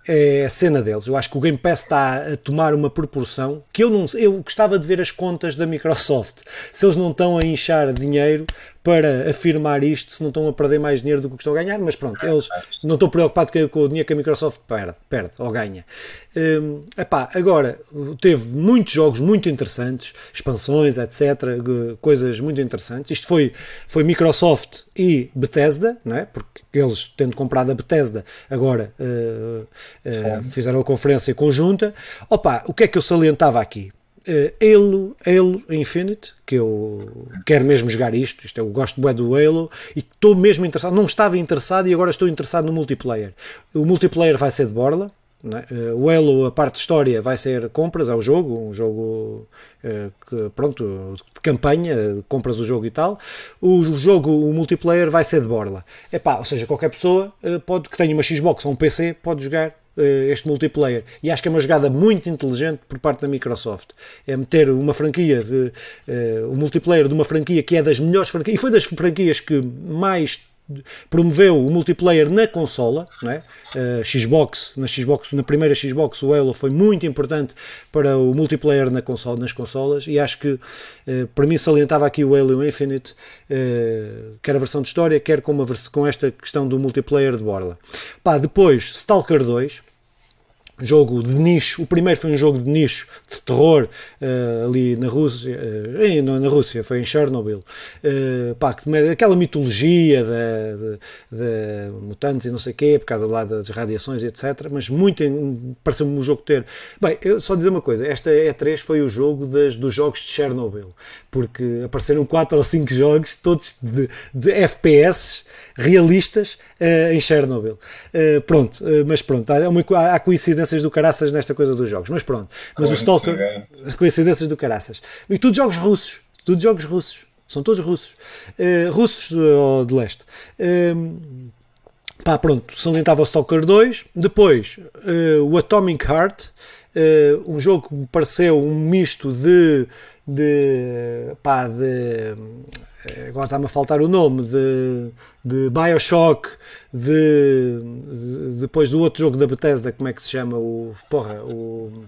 a cena deles. Eu acho que o Game Pass está a tomar uma proporção que eu não eu gostava de ver as contas da Microsoft. Se eles não estão a inchar dinheiro para afirmar isto, se não estão a perder mais dinheiro do que estão a ganhar, mas pronto, eles não estão preocupados com o dinheiro que a Microsoft perde, perde ou ganha. Um, epá, agora, teve muitos jogos muito interessantes, expansões, etc., coisas muito interessantes. Isto foi, foi Microsoft e Bethesda, não é? porque eles, tendo comprado a Bethesda, agora uh, uh, fizeram a conferência conjunta. Opa, o que é que eu salientava aqui? Uh, Halo, Halo Infinite, que eu quero mesmo jogar isto, isto eu gosto bem do Halo e estou mesmo interessado, não estava interessado e agora estou interessado no multiplayer. O multiplayer vai ser de borla, é? o Halo, a parte de história vai ser compras ao jogo, um jogo uh, que, pronto, de campanha, compras o jogo e tal. O jogo, o multiplayer vai ser de borla. Epá, ou seja, qualquer pessoa pode, que tenha uma Xbox ou um PC pode jogar eh, este multiplayer. E acho que é uma jogada muito inteligente por parte da Microsoft. É meter uma franquia, de, uh, o multiplayer de uma franquia que é das melhores franquias, e foi das franquias que mais promoveu o multiplayer na consola, é? Uh, Xbox, na Xbox, na primeira Xbox, o Halo foi muito importante para o multiplayer na consola, nas consolas e acho que uh, para mim salientava aqui o Halo Infinite, uh, quer a versão de história, quer com, uma, com esta questão do multiplayer de borla. Pá, depois Stalker 2, jogo de nicho. O primeiro foi um jogo de nicho de terror uh, ali na Rússia, uh, não na Rússia, foi em Chernobyl. Uh, pá, aquela mitologia de, mutantes e não sei o quê, por causa lá das radiações etc. Mas muito pareceu-me um jogo ter. Bem, eu só dizer uma coisa: esta E3 foi o jogo das, dos jogos de Chernobyl, porque apareceram 4 ou 5 jogos, todos de, de FPS realistas uh, em Chernobyl. Uh, pronto, uh, mas pronto, há, uma, há, coincidências do caraças nesta coisa dos jogos, mas pronto. Mas o Stalker. Coincidências do caraças. E tudo jogos russos, tudo jogos russos. São todos russos. russos ou de leste. pá, pronto, salientava o Stalker 2. Depois, o Atomic Heart. um jogo que me pareceu um misto de de pá, de agora está-me a faltar o nome de, de Bioshock de, de, depois do outro jogo da Bethesda como é que se chama o porra o,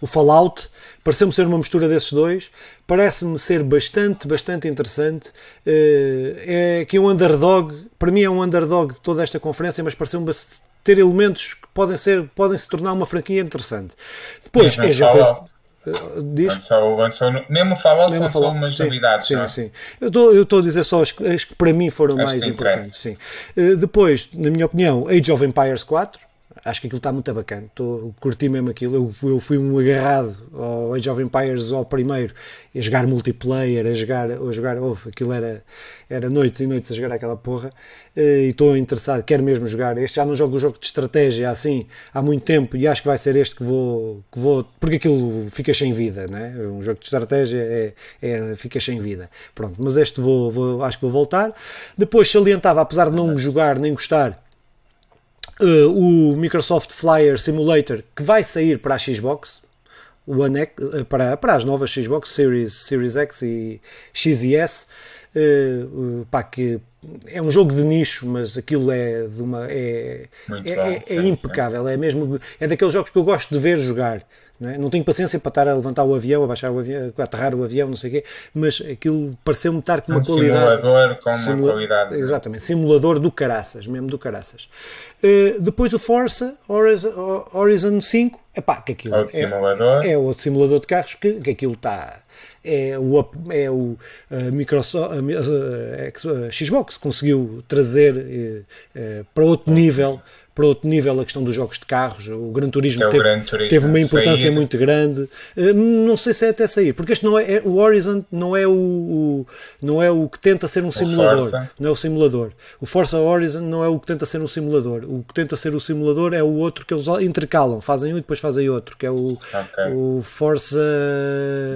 o Fallout. Pareceu-me ser uma mistura desses dois. Parece-me ser bastante bastante interessante. Eh, é que um underdog. Para mim é um underdog de toda esta conferência mas pareceu-me ter elementos que podem ser podem se tornar uma franquia interessante. Depois é, já foi, Diz? Lançou, lançou, mesmo Fallout mesmo lançou Fallout, umas sim, novidades. Sim, sim. Eu estou a dizer só as, as, que para mim foram as mais importantes. Sim. Uh, depois, na minha opinião, Age of Empires 4 acho que aquilo está muito bacana. Estou, curti mesmo aquilo. Eu eu fui um agarrado ao Age of Empires ao primeiro, a jogar multiplayer, a jogar, a jogar oh, aquilo era, era noites e noites a jogar aquela porra. Eh, e estou interessado, quero mesmo jogar. Este já não jogo o jogo de estratégia assim há muito tempo e acho que vai ser este que vou, que vou porque aquilo fica sem vida, né? Um jogo de estratégia é, é, fica sem vida. Pronto, mas este vou, vou, acho que vou voltar. Depois salientava, apesar de não jogar nem gostar uh, o Microsoft Flyer Simulator que vai sair para a Xbox, One X, uh, para, para as novas Xbox Series, Series X e X e S, uh, pá, que é um jogo de nicho, mas aquilo é de uma é, é, é, é impecável, é mesmo é daqueles jogos que eu gosto de ver jogar Não, é? não tenho paciência para estar a levantar o avião, a baixar o avião, a aterrar o avião, não sei o quê, mas aquilo pareceu-me estar com uma um qualidade. simulador com uma qualidade. Exatamente, simulador do caraças, mesmo do caraças. Uh, depois o Forza Horizon, Horizon 5, epá, que aquilo Outro simulador. é, é outro simulador de carros que, que aquilo está é o, é o a Microsoft, a, a, a Xbox conseguiu trazer eh, para outro nível para outro nível a questão dos jogos de carros. O Gran Turismo, É o teve, Gran Turismo, teve uma importância sair. muito grande. Eh, Não sei se é até sair, porque este não é, é- o Horizon não é o, o- não é o que tenta ser um simulador, Forza. não é o simulador. O Forza Horizon não é o que tenta ser um simulador. O que tenta ser o simulador é o outro que eles intercalam, fazem um e depois fazem outro, que é o, Ok. o Forza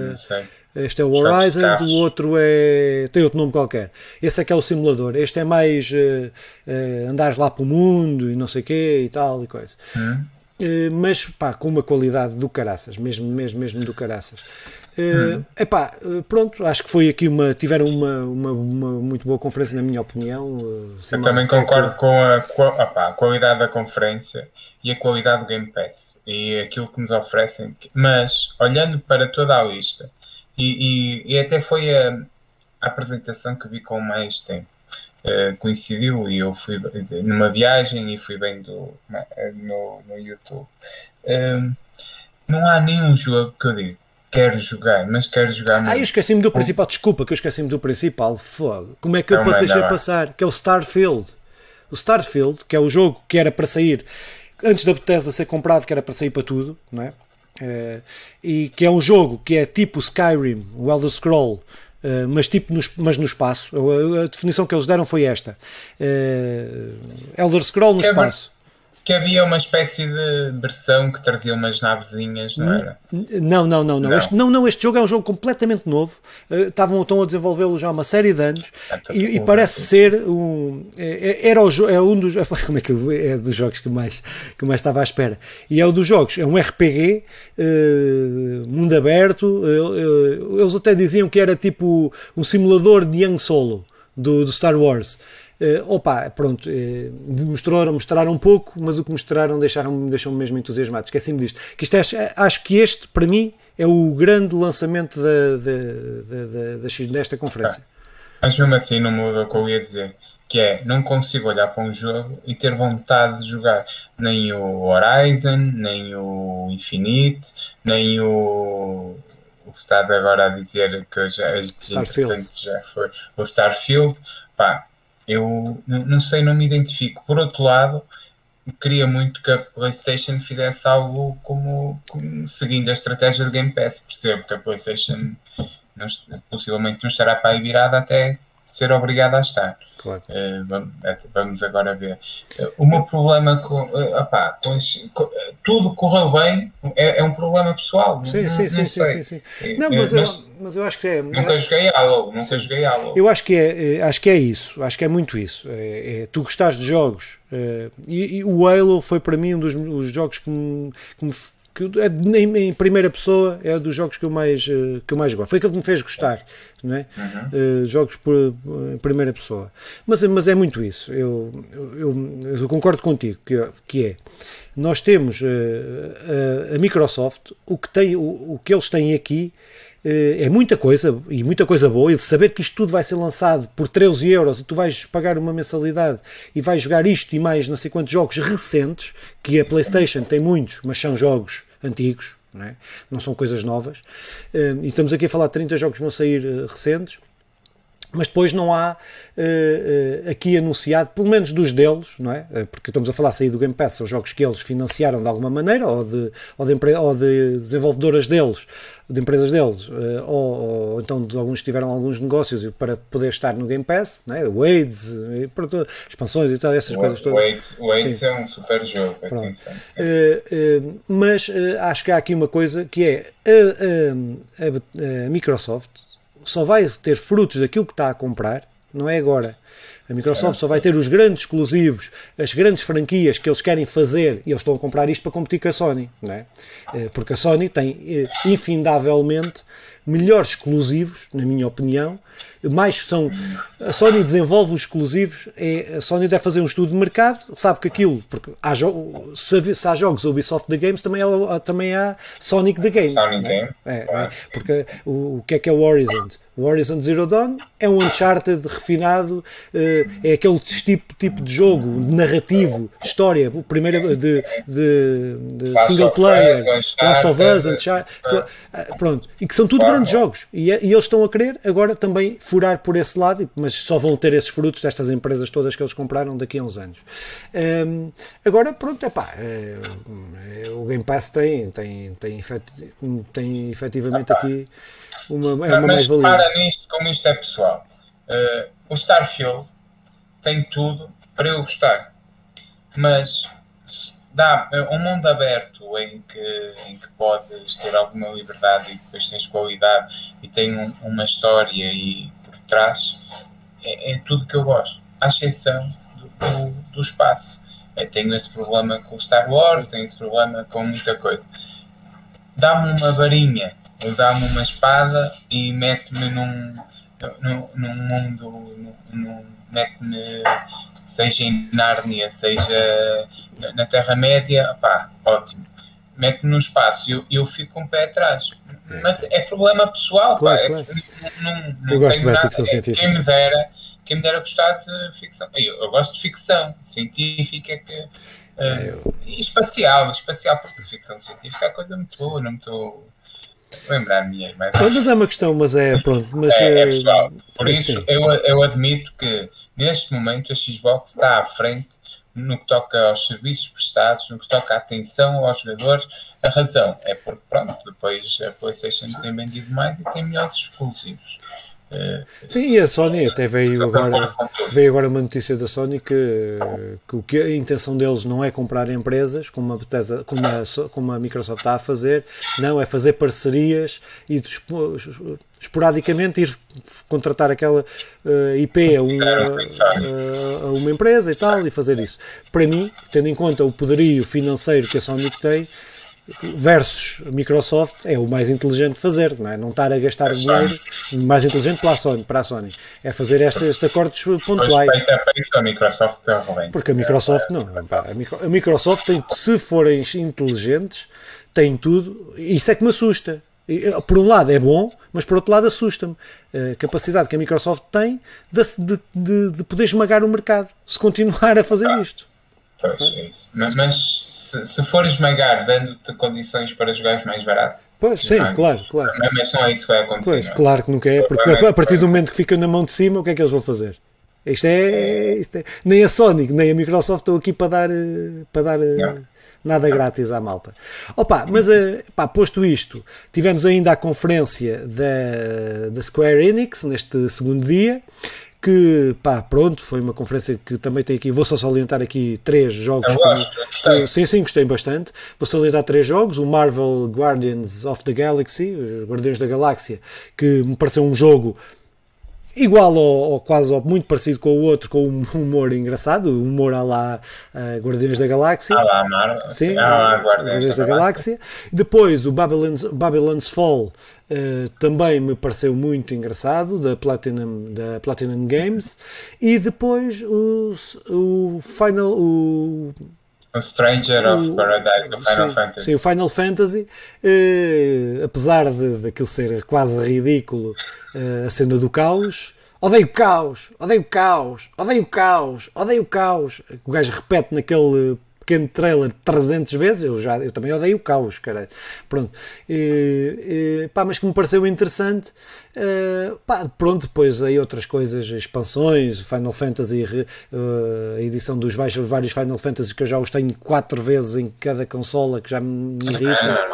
Não sei. Este é o Horizon, o outro é. tem outro nome qualquer. Esse é que é o simulador. Este é mais eh, eh, andares lá para o mundo e não sei o quê e tal e coisa. Hum? Eh, mas pá, com uma qualidade do caraças, mesmo, mesmo, mesmo do caraças. Uh, epá, eh, pronto, acho que foi aqui uma. tiveram uma, uma, uma muito boa conferência, na minha opinião. Eu também concordo com a, qua- opá, a qualidade da conferência e a qualidade do Game Pass e aquilo que nos oferecem. Mas, olhando para toda a lista, e, e, e até foi a, a apresentação que vi com mais tempo. eh, coincidiu e eu fui numa viagem e fui vendo eh, no, no YouTube. Eh, não há nenhum jogo que eu digo quero jogar, mas quero jogar Ah, eu muito. esqueci-me do principal, desculpa que eu esqueci-me do principal. Fogo. Como é que eu Então passei manda a lá. passar? Que é o Starfield. O Starfield, que é o jogo que era para sair antes da Bethesda ser comprado, que era para sair para tudo, não é? Eh, e que é um jogo que é tipo Skyrim, o Elder Scroll, eh, mas tipo no, mas no espaço. A, a definição que eles deram foi esta: Eh, Elder Scroll no é espaço. Que havia uma espécie de versão que trazia umas navezinhas, não era? Não, não, não, não. Não. Este, não, não, este jogo é um jogo completamente novo. Eh, Estavam estão a desenvolvê-lo já há uma série de anos Tanta e, e parece ser um. é- é- Era o, é um dos. <laughs> Como é que eu, é dos jogos que mais, que mais estava à espera. E é o dos jogos. É um RPG, eh, mundo aberto. eh, eh, eles até diziam que era tipo um simulador de Young Solo do, do Star Wars. Eh, opa, pronto, eh, mostraram, mostraram um pouco, mas o que mostraram deixaram-me deixou mesmo entusiasmado. Esqueci-me disto. Que isto é- acho que este, para mim, é o grande lançamento da, da, da, da, desta conferência. Mas mesmo assim não muda o que eu ia dizer. Que é, não consigo olhar para um jogo e ter vontade de jogar nem o Horizon, nem o Infinite, nem o. O Estado agora a dizer que já, que Starfield. já foi. O Starfield, pá, eu não, sei, não me identifico. Por outro lado, queria muito que a PlayStation fizesse algo como, como seguindo a estratégia do Game Pass. Percebo que a PlayStation não possivelmente não estará para aí virada até ser obrigada a estar. Claro. Eh, vam- at- vamos agora ver. Eh, o meu problema com, eh, opá, com com- eh, tudo correu bem, é, é um problema pessoal. Sim, não, sim, não sim, sei. sim, sim. Eh, Não, eh, mas, mas eu, mas eu acho que é. nunca joguei Halo, nunca joguei Halo. Eu acho que é, eh, acho que é isso, acho que é muito isso. É, é, tu gostares de jogos eh, e, e o Halo foi para mim um dos os jogos que me, que me que é em, em primeira pessoa é dos jogos que eu mais eh, que eu mais gosto. Foi aquele que me fez gostar, não é? Eh, jogos por eh, primeira pessoa. Mas, mas é muito isso. Eu, eu, eu concordo contigo que, que é nós temos eh, a, a Microsoft o que tem o, o que eles têm aqui é muita coisa e muita coisa boa. E saber que isto tudo vai ser lançado por 13 euros e tu vais pagar uma mensalidade e vais jogar isto e mais não sei quantos jogos recentes, que a PlayStation tem muitos, mas são jogos antigos, não, é? não são coisas novas. Eh, E estamos aqui a falar de 30 jogos que vão sair eh, recentes mas depois não há eh, aqui anunciado, pelo menos dos deles, não é? Eh, Porque estamos a falar sair do Game Pass, são jogos que eles financiaram de alguma maneira, ou de, ou de, ou de desenvolvedoras deles, de empresas deles, eh, ou, ou então de alguns tiveram alguns negócios para poder estar no Game Pass, não é? O AIDS, e pronto, expansões e tal, essas coisas O, todas. o AIDS, o AIDS Sim. é um super jogo, atenção. mas acho que há aqui uma coisa que é a, a- a- a Microsoft só vai ter frutos daquilo que está a comprar, não é agora. A Microsoft só vai ter os grandes exclusivos, as grandes franquias que eles querem fazer e eles estão a comprar isto para competir com a Sony, não é? Eh, Porque a Sony tem eh, infindavelmente melhores exclusivos, na minha opinião, mais são. A Sony desenvolve os exclusivos, é, a Sony deve fazer um estudo de mercado, sabe que aquilo, porque há se, se há jogos Ubisoft The Games, também há, também há Sonic The Games. Sonic né? Game. É, é, porque o, o que é que é o Horizon? O Horizon Zero Dawn é um Uncharted refinado, eh, é aquele tipo, tipo de jogo narrativo, história, o primeiro de, de, de single player, Last of Us, Uncharted, eh, pronto, e que são tudo grandes jogos. E, e, eles estão a querer agora também furar por esse lado, mas só vão ter esses frutos destas empresas todas que eles compraram daqui a uns anos. Um, ehm, agora, pronto, é, o Game Pass tem, tem, tem, efet, tem efetivamente aqui uma, é uma mais-valia. para nisto, como isto é pessoal. Uh, o Starfield tem tudo para eu gostar, mas dá eh, um mundo aberto em que, em que podes ter alguma liberdade e depois tens qualidade e tem um, uma história e trás é, é, tudo que eu gosto, à exceção do, do, do espaço. É, tenho esse problema com Star Wars, tenho esse problema com muita coisa. Dá-me uma varinha ele dá-me uma espada e mete-me num, num, num mundo, num, mete-me, seja em Nárnia, seja na Terra-média, pá, ótimo. Mete-me num espaço e eu, eu fico com um pé atrás. Mas é problema pessoal, claro, pá. É claro. É, não, não, eu gosto tenho nada. É, quem me dera, quem me dera gostar de ficção. Eu, eu gosto de ficção científica que. Uh, espacial, espacial, porque ficção científica é coisa muito boa, não muito lembrar-me aí. Mas, mas é uma questão, mas é pronto. Mas, é, é pessoal. Por é isso, eu, eu admito que neste momento a Xbox está à frente no que toca aos serviços prestados, no que toca à atenção aos jogadores. A razão é porque, pronto, depois a PlayStation tem vendido mais e tem melhores exclusivos. Sim, e a Sony até veio agora, veio agora uma notícia da Sony que, que, que a intenção deles não é comprar empresas, como a, Bethesda, como, a, como a Microsoft está a fazer, não, é fazer parcerias e esporadicamente ir contratar aquela uh, IP a uma, a uma empresa e tal e fazer isso. Para mim, tendo em conta o poderio financeiro que a Sony tem, versus Microsoft é o mais inteligente fazer, não é? Não estar a gastar é dinheiro, mais inteligente para a Sony, para a Sony é fazer estes, estes acordos pontuais. a Microsoft Porque a Microsoft não, a Microsoft tem, se forem inteligentes, tem tudo, isso é que me assusta. Por um lado é bom, mas por outro lado assusta-me a capacidade que a Microsoft tem de, de, de, de poder esmagar o mercado se continuar a fazer ah. isto. Pois, é isso. Mas, mas se, se for esmagar dando-te condições para jogares mais barato. Pois, sim, não, claro, claro. Mas não é isso que vai acontecer. Pois, é? claro que nunca é, porque a, partir do momento que fica na mão de cima, o que é que eles vão fazer? Isto é, isto é, nem a Sony, nem a Microsoft estão aqui para dar, para dar nada grátis à malta. Opa, mas eh, pá, posto isto, tivemos ainda a conferência da, da Square Enix neste segundo dia que pá, pronto, foi uma conferência que também tem aqui, vou só salientar aqui três jogos. Eu gosto, que, sim, sim, gostei bastante. Vou salientar três jogos: o Marvel Guardians of the Galaxy, os Guardiões da Galáxia, que me pareceu um jogo igual ou, ou quase ou muito parecido com o outro, com um humor engraçado, humor à lá uh, Guardiões da Galáxia. À lá Marvel, sim, à lá Guardiões da, da Galáxia. Galáxia. Depois o Babylon's, Babylon's Fall, Uh, também me pareceu muito engraçado da Platinum, da Platinum Games. E depois o, o Final o, o Stranger o, of Paradise do Final sim, Fantasy. sim, o Final Fantasy uh, apesar de daquilo ser quase ridículo uh, a cena do caos. Odeio caos, odeio caos, odeio caos, odeio caos. O gajo repete naquele pequeno trailer 300 vezes, eu, já, eu também odeio o caos, cara. Pronto. E, e, pá, mas que me pareceu interessante. Uh, pá, pronto, depois aí outras coisas, expansões, Final Fantasy, uh, a edição dos vários, Final Fantasy que eu já os tenho quatro vezes em cada consola, que já me irrita.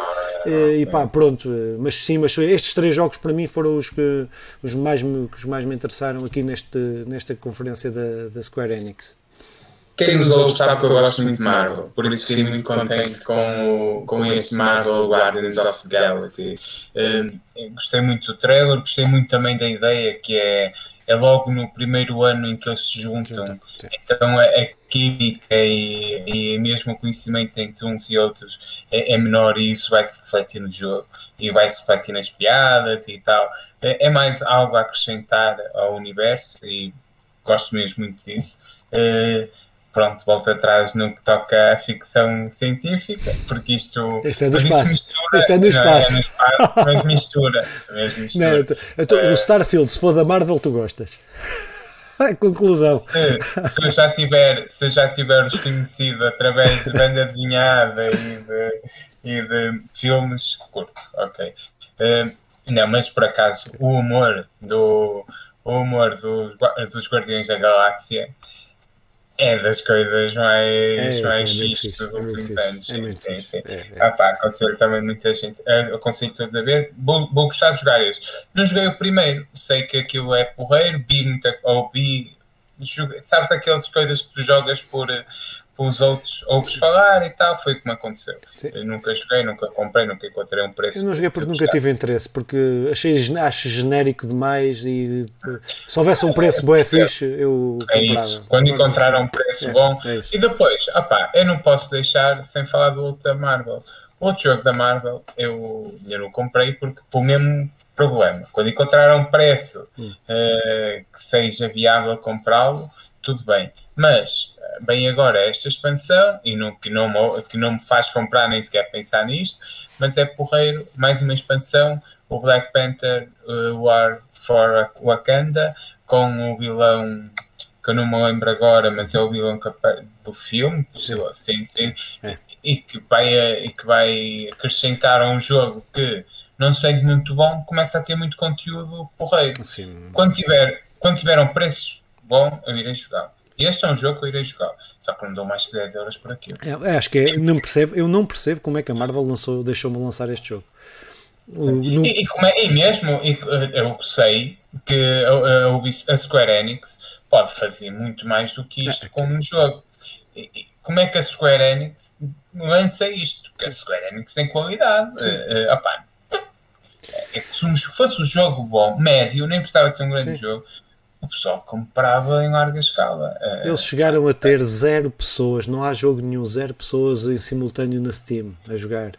Uh, e pá, pronto, mas sim, mas estes três jogos para mim foram os que os mais me, os mais me interessaram aqui neste, nesta conferência da, da Square Enix. Quem nos ouve sabe que eu gosto muito de Marvel, por isso fiquei muito contente com, o, com este Marvel Guardians of the Galaxy. Uh, gostei muito do trailer, gostei muito também da ideia que é é logo no primeiro ano em que eles se juntam. Então a, a química e, e mesmo o conhecimento entre uns e outros é, é, menor e isso vai se refletir no jogo e vai se refletir nas piadas e tal. É, é mais algo a acrescentar ao universo e gosto mesmo muito disso. Uh, pronto, volto atrás no que toca à ficção científica, porque isto, é do <laughs> espaço. mistura. Este é do espaço. Não, é espaço mas mistura. <laughs> Mas mistura. Não, tô, uh, o Starfield, se for da Marvel, tu gostas. <laughs> Conclusão. Se, se, eu já tiver, se eu já tiver os conhecido através de banda desenhada e de, e de filmes, curto, ok. Uh, não, mas por acaso o humor do o humor dos, dos Guardiões da Galáxia é das coisas mais, é, mais é fixes dos é últimos anos. É sim, sim. É. Ah, pá, aconselho também muita gente. Aconselho todos a ver. Vou, vou gostar de jogar este. Não joguei o primeiro, sei que aquilo é porreiro, vi muita. Ou vi. Sabes aquelas coisas que tu jogas por, os outros ouves falar e tal, foi como aconteceu. Eu nunca joguei, nunca comprei, nunca encontrei um preço. Eu não joguei porque nunca tive interesse, porque achei acho genérico demais e se houvesse um preço bom é fixe, eu É isso, quando encontraram um preço é, bom. É e depois, opá, eu não posso deixar sem falar do outro da Marvel. O outro jogo da Marvel eu, eu não comprei porque pelo mesmo problema. Quando encontraram um preço hum. uh, que seja viável comprá-lo, tudo bem. Mas bem agora esta expansão e não, que, não, que não me faz comprar nem sequer pensar nisto, mas é porreiro, mais uma expansão, o Black Panther uh, War for Wakanda, com o vilão que eu não me lembro agora, mas é o vilão do filme, sim, sim, é. e, que vai, e que vai acrescentar a um jogo que não sendo muito bom, começa a ter muito conteúdo porreiro. Sim. Quando tiver, quando tiver um preço bom, eu irei jogar. Este é um jogo que eu irei jogar, só que não dou mais que 10 euros por aquilo. É, é, acho que é, não percebo, eu não percebo como é que a Marvel lançou, deixou-me lançar este jogo. O, no... e, e, como é, e mesmo e, eu sei que a, a, Square Enix pode fazer muito mais do que isto é, com um jogo. E, como é que a Square Enix lança isto? Porque a Square Enix tem qualidade. Uh, opa, é que se fosse um jogo bom, médio, nem precisava ser um grande Sim. jogo o pessoal comprava em larga escala. Eh, Eles chegaram a ter zero pessoas, não há jogo nenhum, zero pessoas em simultâneo na Steam a jogar.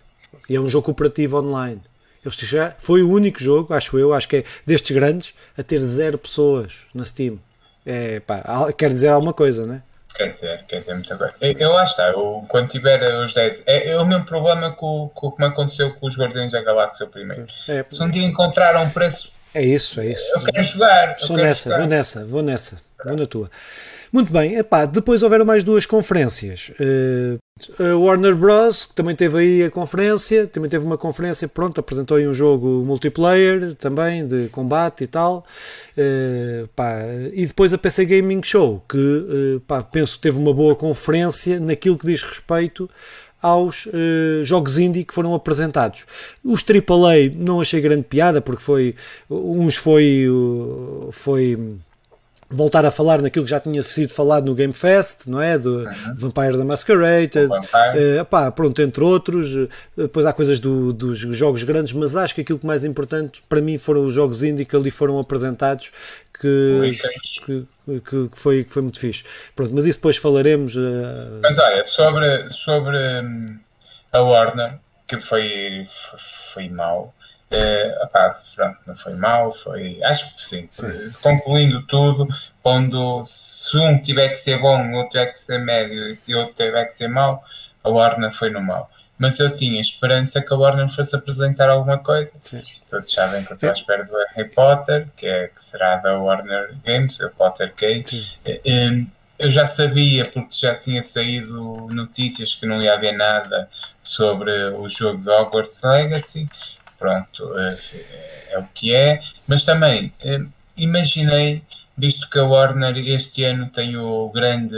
E é um jogo cooperativo online. Eles chegaram, foi o único jogo, acho eu, acho que é destes grandes, a ter zero pessoas na Steam. É, pá, quer dizer alguma coisa, não é? Quer dizer, quer dizer muita coisa. Eu, eu acho está, eu, quando tiver os 10, é, é, o mesmo problema com, com, como aconteceu com os Guardiões da Galáxia primeiro. É, Se um dia encontraram um preço é isso, é isso. Eu quero jogar. Sou nessa, jogar. vou nessa, vou nessa, vou na tua. Muito bem, epá, depois houveram mais duas conferências. Uh, a Warner Bros. que também teve aí a conferência, também teve uma conferência, pronto, apresentou aí um jogo multiplayer também, de combate e tal. Uh, pá, e depois a PC Gaming Show, que uh, pá, penso que teve uma boa conferência naquilo que diz respeito aos uh, jogos indie que foram apresentados. Os AAA não achei grande piada porque foi uns foi uh, foi voltar a falar naquilo que já tinha sido falado no Game Fest, não é? Do uhum. Vampire da Masquerade, uh, pá, pronto, entre outros. Uh, depois há coisas do, dos jogos grandes, mas acho que aquilo que mais importante para mim foram os jogos indie que ali foram apresentados, que, que, que, que, foi, que foi muito fixe. Pronto, mas isso depois falaremos. Uh... Mas olha, sobre, sobre hum, a Warner, que foi, foi mau. Uh, opá, pronto, não foi mal, foi. Acho que sim. sim. Concluindo tudo, pondo se um tiver que ser bom, o outro tiver que ser médio e o outro tiver que ser mau, a Warner foi no mal. Mas eu tinha esperança que a Warner fosse apresentar alguma coisa. Sim. Todos sabem que eu estou à espera do Harry Potter, que, é, que será da Warner Games, o Potter Cake. Eh, eu já sabia, porque já tinha saído notícias que não ia haver nada sobre o jogo de Hogwarts Legacy pronto, é, é, o que é, mas também é, imaginei, visto que a Warner este ano tem o grande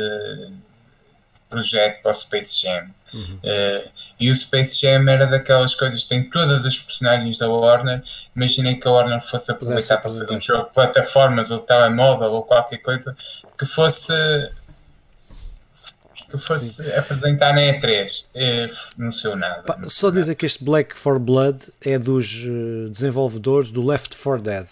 projeto para o Space Jam. Uhum. Uh, e o Space Jam era daquelas coisas, tem todas as personagens da Warner. Imaginei que a Warner fosse aproveitar para fazer um jogo de plataformas ou telemóvel ou qualquer coisa que fosse que fosse Sim. apresentar na E3. É, não sei nada. não só dizer que este Black for Blood é dos uh, desenvolvedores do Left 4 Dead.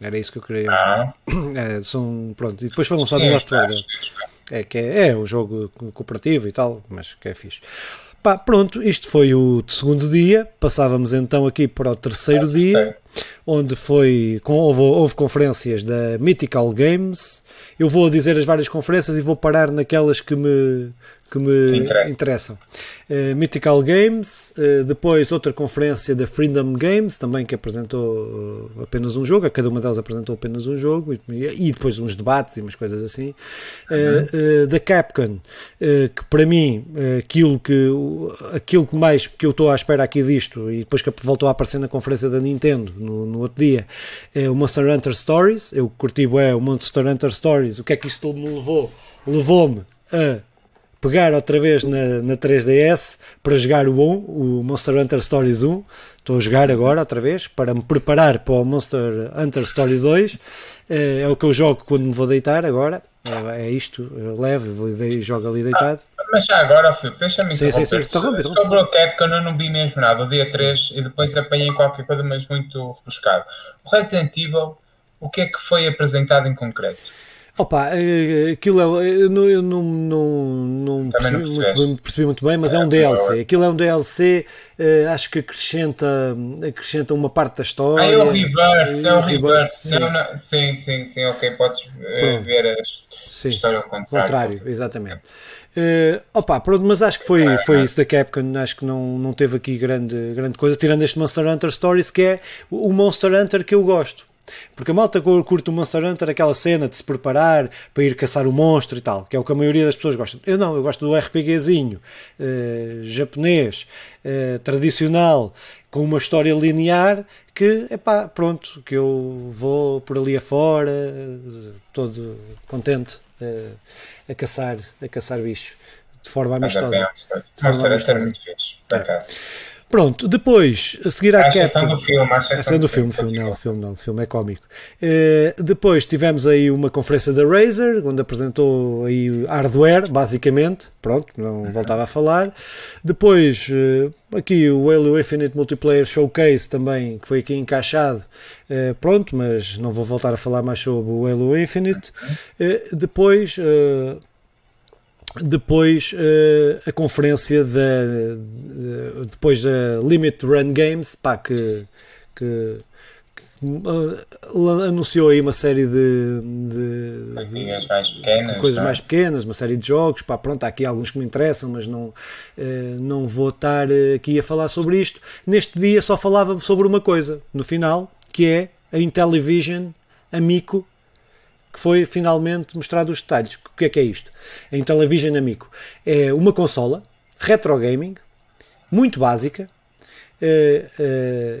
Era isso que eu queria. Ah, <coughs> É, são, pronto, e depois foi lançado o Order. acho que- É, que é, é um jogo cooperativo e tal, mas que é fixe. Pá, pronto, isto foi o segundo dia. Passávamos então aqui para o terceiro dia, terceiro. onde foi com, houve, houve conferências da Mythical Games. Eu vou dizer as várias conferências e vou parar naquelas que me, que me interessa. interessam. Eh, Mythical Games, eh, depois outra conferência da Freedom Games, também que apresentou eh, apenas um jogo, a cada uma delas apresentou apenas um jogo, e, e depois uns debates e umas coisas assim. Eh, da Capcom, que para mim, aquilo que, aquilo que mais que eu estou à espera aqui disto, e depois que voltou a aparecer na conferência da Nintendo no, no outro dia, é o Monster Hunter Stories. Eu curti é o Monster Hunter Stories. O que é que isto tudo me levou? Levou-me a pegar outra vez na, na 3DS para jogar o 1, o Monster Hunter Stories 1. Estou a jogar agora outra vez para me preparar para o Monster Hunter Stories 2. É, é o que eu jogo quando me vou deitar agora. É, é isto, eu levo, vou e jogo ali deitado. Mas já agora, Filipe, deixa-me Sim, sim, interromper. sim, interrompe, interrompe. Sobre o Capcom eu não vi mesmo nada. O dia 3 e depois apanhei qualquer coisa, mas muito rebuscado. O Resident Evil, o que é que foi apresentado em concreto? Opa, eh, aquilo é, eu não, eu não, não, não não percebi, percebeste. muito, percebi muito bem, mas é, É, um DLC. Aquilo é um DLC, eh, acho que acrescenta, acrescenta uma parte da história. Ah, é o Reverse, é o Eh, Reverse. sim. Não, não, sim, sim, sim, ok, podes eh, Pronto. ver a Sim. história ao contrário. contrário, exatamente. Eh, opa, pronto, mas acho que foi, foi isso da Capcom. Acho que não, não teve aqui grande, grande coisa, tirando este Monster Hunter Stories, que é o Monster Hunter que eu gosto. Porque a malta cur- curte o Monster Hunter, aquela cena de se preparar para ir caçar o monstro e tal, que é o que a maioria das pessoas gosta. Eu não, eu gosto do RPGzinho eh, japonês, eh, tradicional, com uma história linear que, epá, pronto, que eu vou por ali afora, eh, todo contente eh, a caçar, a caçar bicho, de forma é amistosa. Monster Hunter é muito fixe, por acaso. Pronto, depois, a seguir à À exceção Capcom. do filme, à exceção do filme, filme não, o filme não, o filme é cómico. Eh, depois tivemos aí uma conferência da Razer, onde apresentou aí hardware, basicamente, pronto, não voltava a falar. Depois, eh, aqui o Halo Infinite Multiplayer Showcase também, que foi aqui encaixado, eh, pronto, mas não vou voltar a falar mais sobre o Halo Infinite. Eh, depois... depois eh, a conferência da de- depois da Limit Run Games pá, que, que, que, eh, anunciou aí uma série de, de- Coisinhas mais pequenas. coisas não é? mais pequenas, uma série de jogos, pá, pronto, há aqui alguns que me interessam, mas não, eh, não vou estar aqui a falar sobre isto. Neste dia só falava sobre uma coisa, no final, que é a Intellivision Amico, que foi finalmente mostrado os detalhes. O que é que é isto? A Intellivision Amico é uma consola retro gaming, muito básica, eh, eh,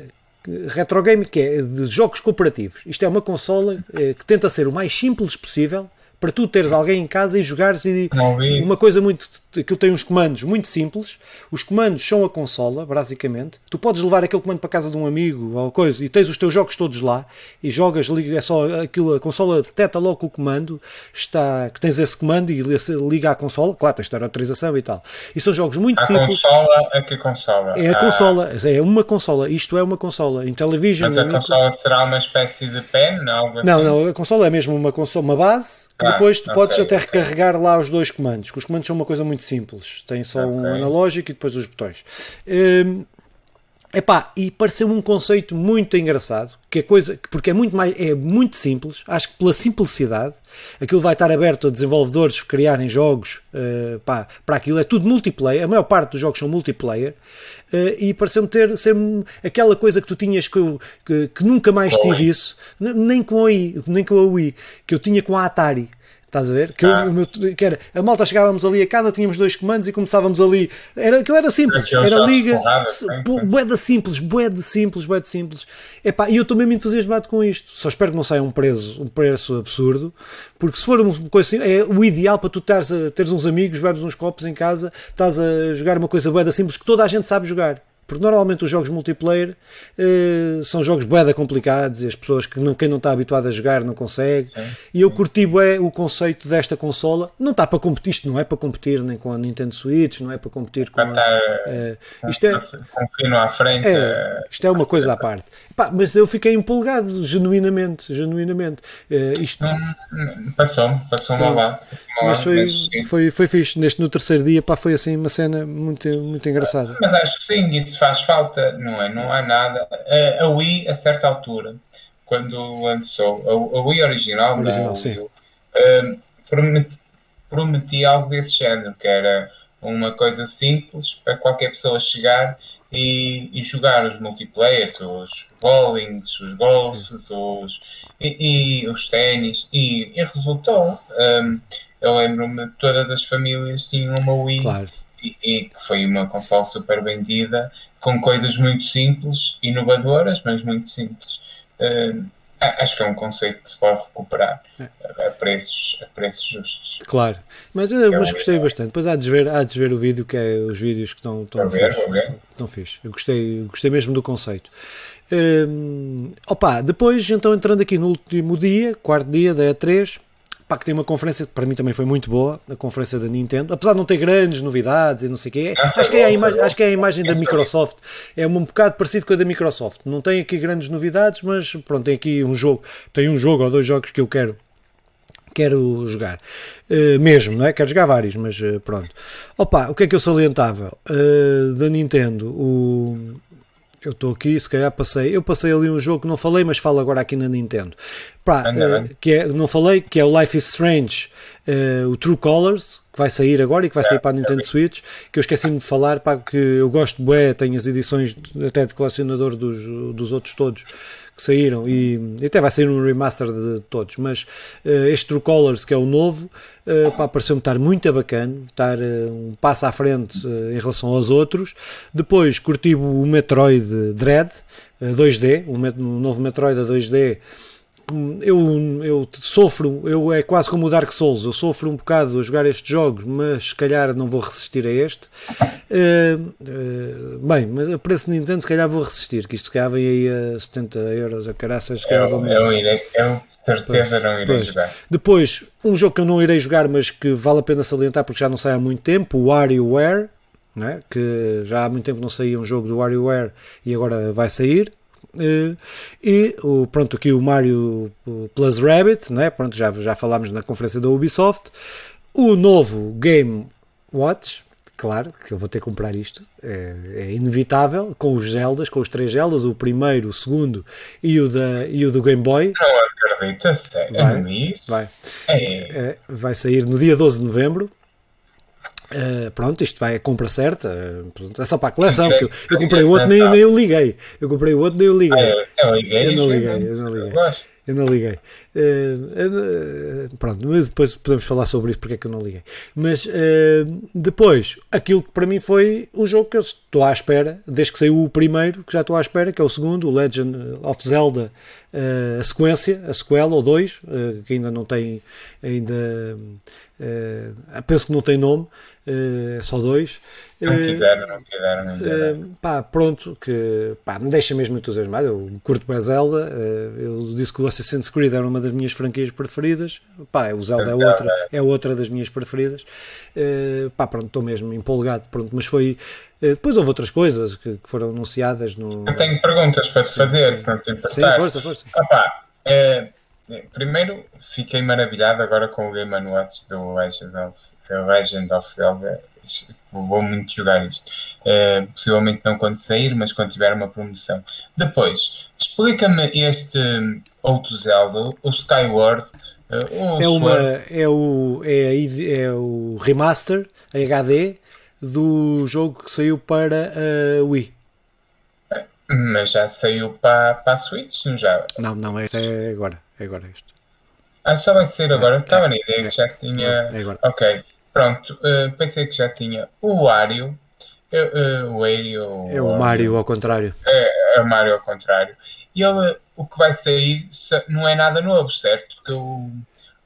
retro gaming que é de jogos cooperativos. Isto é uma consola eh, que tenta ser o mais simples possível para tu teres alguém em casa e jogares e Não uma coisa muito aquilo tem uns comandos muito simples. Os comandos são a consola basicamente. Tu podes levar aquele comando para casa de um amigo ou coisa e tens os teus jogos todos lá e jogas liga- é só aquilo a consola detecta logo o comando está que tens esse comando e liga à consola. Claro tens de ter autorização e tal. E são jogos muito A simples. consola, a que consola? é a Ah, consola é uma consola. Isto é uma consola. Intellivision Mas a consola será uma espécie de pen? Algo não, assim? não, a consola é mesmo uma consola, uma base, Ah, depois tu podes ok, até ok. recarregar lá os dois comandos, que os comandos são uma coisa muito simples, tem só um Ok. analógico e depois os botões. Hum, Epá, e pareceu um conceito muito engraçado, que é coisa, porque é muito mais, é muito simples, acho que pela simplicidade, aquilo vai estar aberto a desenvolvedores criarem jogos eh, pá, para aquilo, é tudo multiplayer, a maior parte dos jogos são multiplayer, eh, e pareceu-me ter ser aquela coisa que tu tinhas que, eu- que, que nunca mais tive isso, nem com a Wii, nem com a Wii, que eu tinha com a Atari. Estás a ver? Que, Ah. meu- que era, a malta chegávamos ali a casa, tínhamos dois comandos e começávamos ali. Era, aquilo era simples. Era liga. de simples, de simples, de simples. Epá, e eu estou mesmo entusiasmado com isto. Só espero que não saia um preço, um preço absurdo, porque se for uma coisa assim, é o ideal para tu teres, a- teres uns amigos, bebes uns copos em casa, estás a jogar uma coisa de simples que toda a gente sabe jogar. Porque normalmente os jogos multiplayer uh, são jogos boeda complicados e as pessoas que não, quem não está habituado a jogar não consegue. Sim, e eu curti é o conceito desta consola. Não está para competir, isto não é para competir nem com a Nintendo Switch, não é para competir com. A, uh, isto é, com fino à frente. É, isto é uma coisa à parte. Pá, mas eu fiquei empolgado, genuinamente. genuinamente. Uh, isto... Passou-me, passou-me ao lado. Mas foi, mas, foi, foi fixe. Neste, no terceiro dia, pá, foi assim uma cena muito, muito engraçada. Mas acho que sim, isso faz falta, não é? Não há nada. A, a Wii, a certa altura, quando lançou, a, a Wii original, original não, Wii, uh, prometi, prometi algo desse género, que era uma coisa simples para qualquer pessoa chegar e, e jogar os multiplayers, os bowlings, os golfes, os, e, e os ténis, e, e, resultou. Um, eu lembro-me todas as famílias tinham uma Wii. Claro. E, e que foi uma console super vendida, com coisas muito simples, inovadoras, mas muito simples. Um, acho que é um conceito que se pode recuperar é. a, preços, a preços justos. Claro, mas, eu, mas gostei bastante. Depois há de, ver, há de ver o vídeo, que é os vídeos que estão, estão, ver, fixe, estão fixe. Eu gostei, gostei mesmo do conceito. Um, opa, depois, então, entrando aqui no último dia, quarto dia da E3, pá, que tem uma conferência que para mim também foi muito boa, a conferência da Nintendo, apesar de não ter grandes novidades e não sei o quê. Acho, que é a imagem, acho que é a imagem da Microsoft, é um bocado parecido com a da Microsoft. Não tem aqui grandes novidades, mas pronto, tem aqui um jogo, tem um jogo ou dois jogos que eu quero quero jogar. Uh, mesmo, não é? Quero jogar vários, mas uh, pronto. Opa, o que é que eu salientava? Uh, da Nintendo, o, eu estou aqui, se calhar passei. Eu passei ali um jogo que não falei, mas falo agora aqui na Nintendo. Pá, uh, que é, não falei, que é o Life is Strange, uh, o True Colors, que vai sair agora e que vai sair para a Nintendo Switch. Que eu esqueci-me de falar, pá, que eu gosto de tenho as edições até de colecionador dos, dos outros todos que saíram e, até vai sair um remaster de todos, mas uh, este True Colors que é o novo, uh, pareceu-me estar muito bacana, estar uh, um passo à frente uh, em relação aos outros. Depois curti o Metroid Dread 2D, o, o novo Metroid a 2D eu, eu sofro, eu é quase como o Dark Souls, eu sofro um bocado a jogar estes jogos, mas se calhar não vou resistir a este. Uh, uh, bem, mas a preço de Nintendo se calhar vou resistir, que isto se calhar vem aí a 70 euros a caraças. Se eu, vou... eu, irei, eu de certeza pois, não irei pois. jogar. Depois, um jogo que eu não irei jogar, mas que vale a pena salientar porque já não sai há muito tempo, o WarioWare, é? que já há muito tempo não saía um jogo do WarioWare e agora vai sair. E o, pronto, aqui o Mario Plus Rabbit, né? pronto, já, já falámos na conferência da Ubisoft. O novo Game Watch, claro que eu vou ter que comprar isto, é, é, inevitável, com os Zeldas, com os três Zeldas, o primeiro, o segundo e o, da, e o do Game Boy. Não acredito, sério, vai, vai. É. É, vai sair no dia 12 de novembro. Uh, pronto, isto vai a compra certa, uh, é só para a coleção. Eu, eu, comprei o outro, nem, nem eu liguei. Eu comprei o outro, nem eu liguei. Ah, eu, liguei, eu não liguei, eu não liguei. Eu não liguei. Uh, pronto, mas depois podemos falar sobre isso, porque é que eu não liguei. Mas depois, aquilo que para mim foi um jogo que eu estou à espera, desde que saiu o primeiro, que já estou à espera, que é o segundo, o Legend of Zelda, a sequência, a sequela, ou dois, que ainda não tem, ainda penso que não tem nome. É só dois. Não uh, quiseram, não quiseram uh, pá, pronto, que pá, me deixa mesmo entusiasmado. Eu curto bem Zelda. Uh, eu disse que o Assassin's Creed era uma das minhas franquias preferidas. Pá, o Zelda, é outra, é outra das minhas preferidas. Uh, pá, pronto, estou mesmo empolgado. Pronto, mas foi. depois houve outras coisas que, que, foram anunciadas no. Eu tenho perguntas para te fazer, sim, se não te importares. Sim, força, força. Opa, Primeiro, fiquei maravilhado agora com o Game Watch do Legend of, Legend of Zelda. Vou muito jogar isto. Uh, possivelmente não quando sair, mas quando tiver uma promoção. Depois, explica-me este outro Zelda, o Skyward. Uh, o é, uma, é, o, é, é o remaster HD do jogo que saiu para a Wii. Mas já saiu para, para a Switch, não já? Não, não, é agora. É agora isto. Ah, só vai ser agora. Estava é, na ideia que já tinha. É agora. Ok, pronto. Uh, pensei que já tinha o Wario. Uh, o Wario. É o Mario ao contrário. É, é o Mario ao contrário. E ele, o que vai sair não é nada novo, certo? Porque o,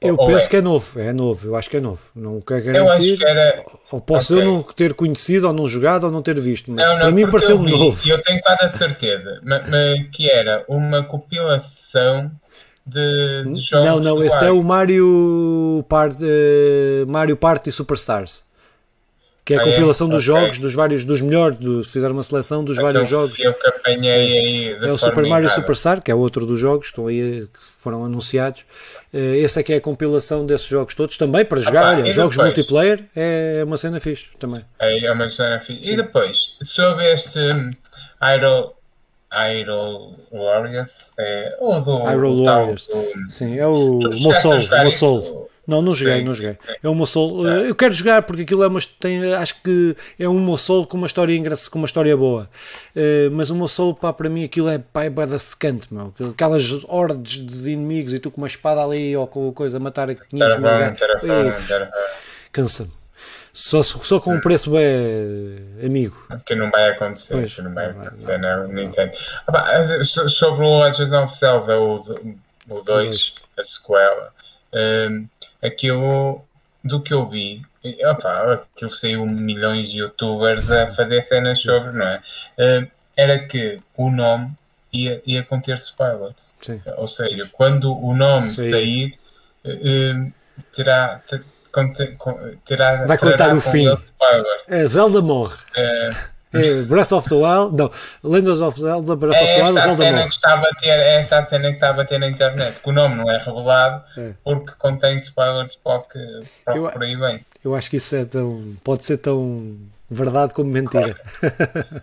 Eu Ou penso é? que é novo, é novo, eu acho que é novo. Não quero garantir. Eu acho que era. Ou posso Ok. eu não ter conhecido, ou não jogado, ou não ter visto. Mas Não, para não, mim porque eu vi, novo. eu tenho quase a certeza, ma- ma- que era uma compilação de, de jogos Não, não, do esse é o Mario, Part, eh, Mario Party Superstars. Que é a Ah, é? compilação dos Ok. jogos, dos vários, dos melhores, dos, fizeram uma seleção dos Aquele vários jogos. Então, que apanhei aí de É o Super Mario errada. Superstar, que é outro dos jogos estão aí, que foram anunciados. Eh, Esse é que é a compilação desses jogos todos, também para jogar. pá, Olha, jogos depois? multiplayer é uma cena fixe também. Aí é uma zona fixe. E depois, sobre este hum, Idol Warriors, é, ou do tal Warriors. do- Sim, é o Mossol. Mossol. Não, não joguei, Sim, não sim, joguei. sim. É o Mossol. Eu quero jogar porque aquilo é uma, tem, acho que é um Mossol com uma história engraçada, com uma história boa. Eh, mas o Mossol, pá, para mim aquilo é pá, é bué da secante, meu. Aquelas hordes de inimigos e tu com uma espada ali ou com coisa a matar a 500 mil Taravão, gajos. taravão, Ih, taravão. Cansa-me. Só, só com um preço bem amigo. Que não vai acontecer, Pois, que não vai não acontecer, não, Nintendo. Ah, pá, so- sobre o Legend of Zelda, o 2, a sequela, hum, aquilo do que eu vi, e, opá, aquilo saiu milhões de youtubers a fazer cenas sobre, não é? Hum, era que o nome ia, ia conter spoilers. Sim. Ou seja, quando o nome Sim. sair, hum, terá. Terá Vai contar o fim. É, Zelda morre. É, É, Breath of the Wild, não, Legends of Zelda, Breath of É the Wild, esta a Zelda cena morre. que está a bater, é esta a cena que está a bater na internet, que o nome não é revelado É. porque contém spoilers para que para Eu- por aí. Eu acho que isso é tão, pode ser tão verdade como mentira. Ora, <laughs>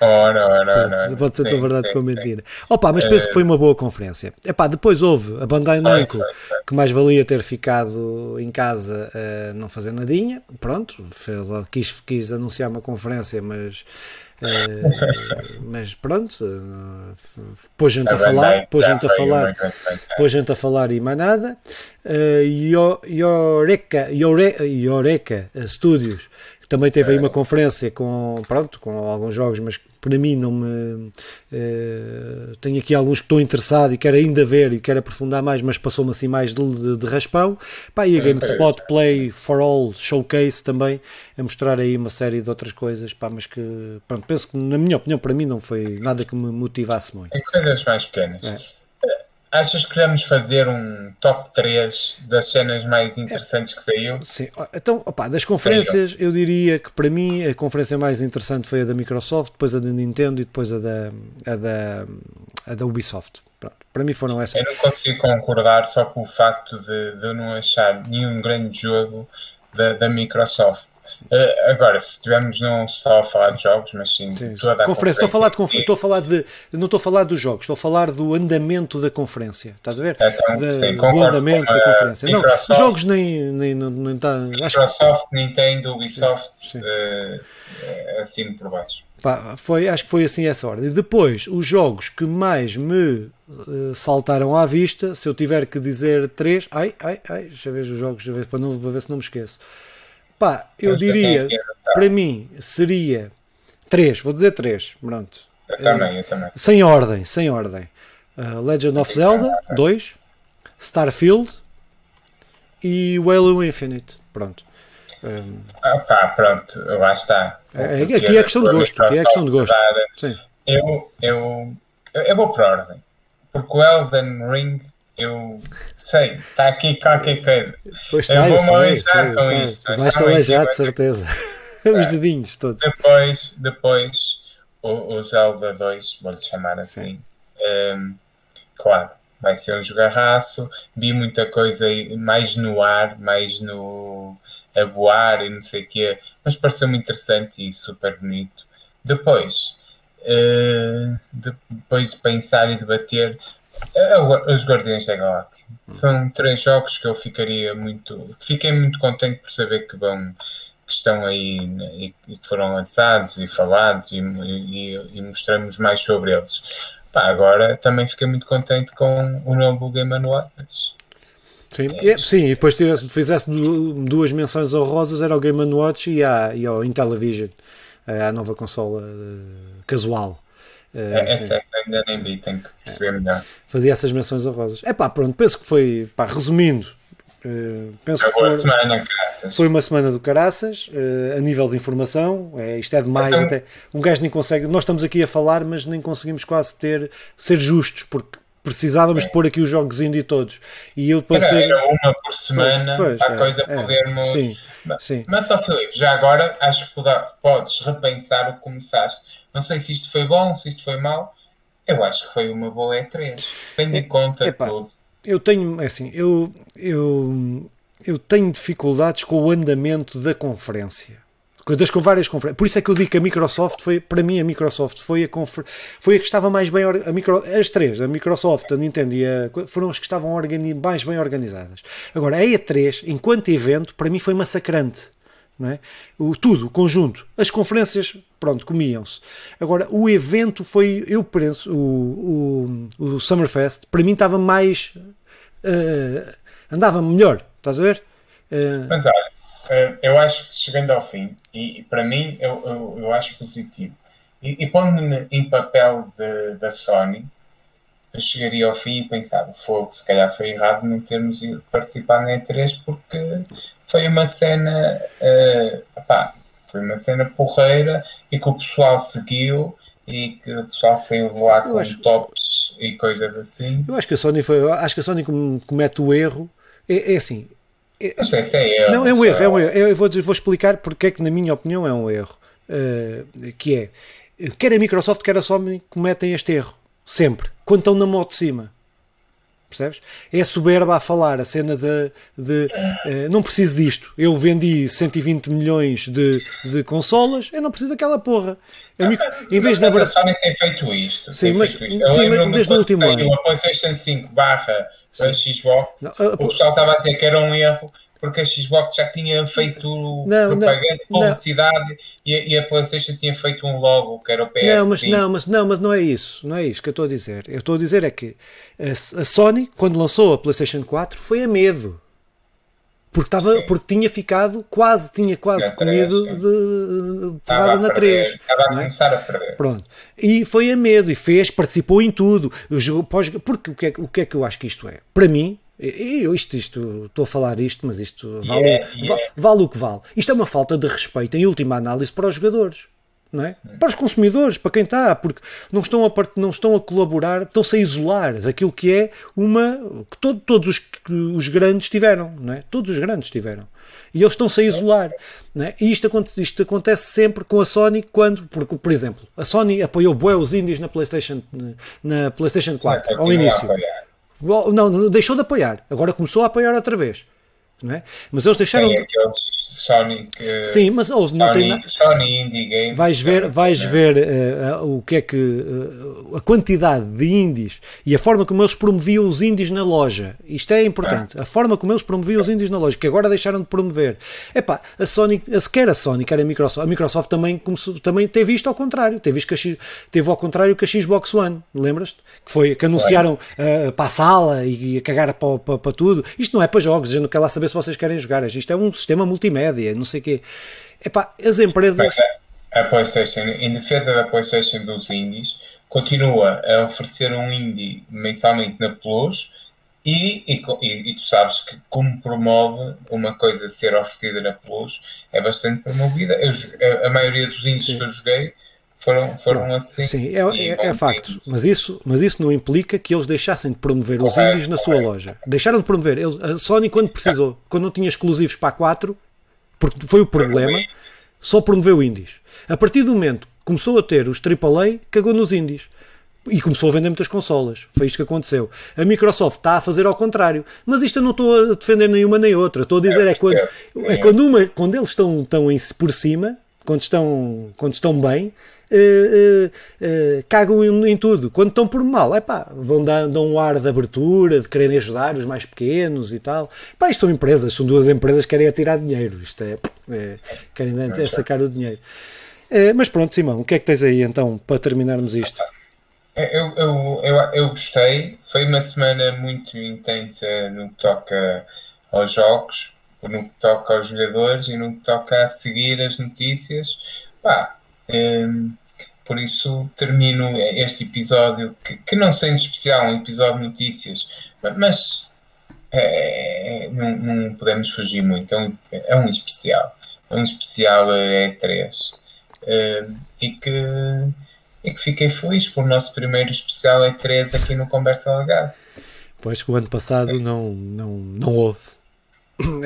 ora, ora. ora. Pode ser tão Sim, verdade sim, como sim. mentira. Opa, mas penso que foi uma boa conferência. Epá, depois houve a Bandai Namco, que mais valia ter ficado em casa a não fazer nadinha. Pronto, foi quis, quis anunciar uma conferência, mas. eh, mas pronto, eh, pôs gente a, A falar, pôs gente a falar, Bandai. pôs gente a falar e mais nada. Uh, Yoreka, Yore- Yoreka Studios, também teve aí uma conferência com, pronto, com alguns jogos, mas para mim não me. eh, tenho aqui alguns que estou interessado e quero ainda ver e quero aprofundar mais, mas passou-me assim mais de, de- de raspão. Pá, e a GameSpot Play for All Showcase também, a mostrar aí uma série de outras coisas, pá, mas que, pronto, penso que, na minha opinião, para mim não foi nada que me motivasse muito. Em coisas mais pequenas. É. Achas que podemos fazer um top 3 das cenas mais interessantes que saiu? Sim, então, opá, das conferências, eu diria que para mim a conferência mais interessante foi a da Microsoft, depois a da Nintendo e depois a da, a da, a da Ubisoft. Para mim foram essas. Eu não consigo concordar só com o facto de, de eu não achar nenhum grande jogo da, da Microsoft. Eh, agora, se estivermos não só a falar de jogos, mas sim, de toda a Conferência, estou a falar de confer- estou a falar de, não estou a falar dos jogos, estou a falar do andamento da conferência. Estás a ver? Então, Da- sim, do andamento com da conferência. Não, os Microsoft. jogos nem, nem, não, nem tá, acho que Microsoft, Nintendo, Ubisoft, Sim. eh, eh, assino por baixo. Pá, foi, acho que foi assim essa ordem. E depois, os jogos que mais me saltaram à vista, se eu tiver que dizer três, ai, ai, ai, deixa eu ver os jogos, deixa ver, para, não, para ver se não me esqueço. Pá, eu Mas diria, para mim, seria três, vou dizer três, pronto. Eu também, eu também. Sem ordem, sem ordem. Uh, Legend of Zelda, 2, Starfield e Halo Infinite. Pronto. Um, Ah, pá, pronto, lá está. É, Porque aqui é questão de gosto, aqui é questão de gosto. Sim. Eu, eu, eu vou por ordem. Porque o Elden Ring, eu sei, está aqui qualquer coisa. Pois Eu está, eu vou-me sei, sei, com tá, isto. Vais-te Está bem, aleijar, de certeza. Os dedinhos todos. Depois, depois o, o Zelda 2, vou-lhe chamar assim. ehm, claro, vai ser um jogarraço. Vi muita coisa mais no ar, mais no a voar e não sei o quê, mas pareceu-me interessante e super bonito. Depois, eh, depois de pensar e debater, os Guardiões da Galáxia. São três jogos que eu ficaria muito. Fiquei muito contente por saber que vão que estão aí né, e, que foram lançados e falados e, e, e mostramos mais sobre eles. Pá, agora também fiquei muito contente com o novo Game Watch. Sim, e, sim, e depois tivesse, fizesse du- duas menções honrosas, era ao Game Watch e, à, e ao Intellivision, à nova consola eh, casual. Eh, sim. Essa, essa ainda nem vi, tenho que perceber melhor. fazia essas menções honrosas. É pá, pronto, penso que foi, pá, resumindo, Uh, penso foi que foi, semana, foi uma semana do caraças, uh, a nível de informação. É, isto é demais. Então, até, um gajo nem consegue. Nós estamos aqui a falar, mas nem conseguimos quase ter ser justos, porque precisávamos sim. pôr aqui os jogos indie todos. E eu era, ser... era uma por semana pois, para a é, coisa é, podermos. Sim, mas, sim. mas só Filipe, já agora acho que podes repensar o que começaste. Não sei se isto foi bom, se isto foi mau. Eu acho que foi uma boa E3. Tenho em conta Epá, tudo. Eu tenho, é assim, eu, eu, eu tenho dificuldades com o andamento da conferência das com várias conferências. Por isso é que eu digo que a Microsoft foi, para mim, a Microsoft foi a, confer... foi a que estava mais bem. A micro... As três, a Microsoft, a Nintendo e a... foram as que estavam mais bem organizadas. Agora, a E3, enquanto evento, para mim foi massacrante. Não é? o, tudo, o conjunto. As conferências, pronto, comiam-se. Agora, o evento foi, eu penso, o, o, o Summerfest, para mim estava mais. Uh, andava melhor, estás a ver? Uh, eu acho que chegando ao fim, e, para mim eu, eu, eu, acho positivo, e, e pondo-me em papel de, da Sony, eu chegaria ao fim e pensava, fogo, se calhar foi errado não termos participado na E3 porque foi uma cena, uh, opá, foi uma cena porreira e que o pessoal seguiu e que o pessoal saiu de lá com acho, tops e coisas assim. Eu acho que a Sony foi, acho que a Sony comete o erro, é, é assim, é, não sei se é erro. Não, é um erro, é um erro. Eu vou, vou explicar porque é que, na minha opinião, é um erro. Uh, que é, quer a Microsoft, quer a Sony cometem este erro. Sempre. Quando estão na moto de cima. Percebes? É soberba a falar, a cena de, de uh, não preciso disto. Eu vendi 120 milhões de, de consolas, eu não preciso daquela porra. em vez de abraçar. A Sony tem feito isto. Sim, mas, feito isto. sim, mas desde o último ano. A PlayStation 5 barra a Xbox, não, a, o pessoal estava a dizer que era um erro porque a Xbox já tinha feito não, propaganda, não, publicidade e, e, a PlayStation tinha feito um logo que era o PS. Não mas, não, mas não, mas não é isso, não é isso que eu estou a dizer. Eu estou a dizer é que a, a Sony, quando lançou a PlayStation 4, foi a medo porque, estava, porque tinha ficado quase, tinha quase na comido 3, de, de porrada na 3. Estava a é? começar é? a perder. Pronto. E foi a medo e fez, participou em tudo. Porque o que, é, o que é que eu acho que isto é? Para mim, eu isto, isto, estou a falar isto, mas isto vale, yeah, yeah. vale, vale o que vale. Isto é uma falta de respeito, em última análise, para os jogadores não é? Para os consumidores, para quem está, porque não estão a, não estão a colaborar, estão-se a isolar daquilo que é uma. que todo, todos os, os grandes tiveram, não é? Todos os grandes tiveram. E eles estão-se a isolar. Não é? E isto, isto acontece sempre com a Sony quando, porque, por exemplo, a Sony apoiou bué os indies na PlayStation, na PlayStation 4, ao início. Não, não, deixou de apoiar, agora começou a apoiar outra vez é? Mas eles deixaram. Tem aqueles Sonic. Sim, mas não Sony, tem nada. Sony Indie Games. Vais ver, vais assim, ver uh, o que é que. Uh, a quantidade de indies e a forma como eles promoviam os indies na loja. Isto é importante. Ah. A forma como eles promoviam os indies na loja, que agora deixaram de promover. Epá, a Sony, quer a Sony, quer a Microsoft. A Microsoft também, começou, também teve isto ao contrário. Teve, isto que a, teve ao contrário que a Xbox One, lembras-te? Que foi que anunciaram uh, para a sala e a cagar para, para, para tudo. Isto não é para jogos, a gente não quer lá saber se vocês querem jogar. Isto é um sistema multimédia, não sei o quê. Epá, as empresas. A PlayStation, em defesa da PlayStation dos indies, continua a oferecer um indie mensalmente na Plus. E, e, e, tu sabes que, como promove uma coisa ser oferecida na Plus, é bastante promovida. Eu, a, a maioria dos indies Sim. que eu joguei foram, foram assim. Sim, é, é, é facto. Mas isso, mas isso não implica que eles deixassem de promover correto, os indies na correto. sua loja. Deixaram de promover. Eles, a Sony, quando precisou, <laughs> quando não tinha exclusivos para a 4, porque foi o problema, só promoveu indies. A partir do momento que começou a ter os AAA, cagou nos indies. E começou a vender muitas consolas. Foi isto que aconteceu. A Microsoft está a fazer ao contrário. Mas isto eu não estou a defender nenhuma nem outra. Estou a dizer é, quando, é quando, uma, quando eles estão, estão em, por cima, quando estão, quando estão bem, uh, uh, cagam em, em, tudo. Quando estão por mal, é pá, vão dar, dão um ar de abertura, de quererem ajudar os mais pequenos e tal. Pá, isto são empresas, são duas empresas que querem atirar dinheiro. Isto é, é querem é sacar o dinheiro. mas pronto, Simão, o que é que tens aí então para terminarmos isto? Eu, eu, eu, eu gostei, foi uma semana muito intensa no que toca aos jogos, no que toca aos jogadores e no que toca a seguir as notícias. Pá, um, por isso termino este episódio, que, que não sendo especial, um episódio de notícias, mas é, não, não, podemos fugir muito. É um, é um especial. É um especial E3. Uh, e, que, e que fiquei feliz por o nosso primeiro especial E3 aqui no Conversa Legal. Pois que o ano passado não, não, não houve <coughs>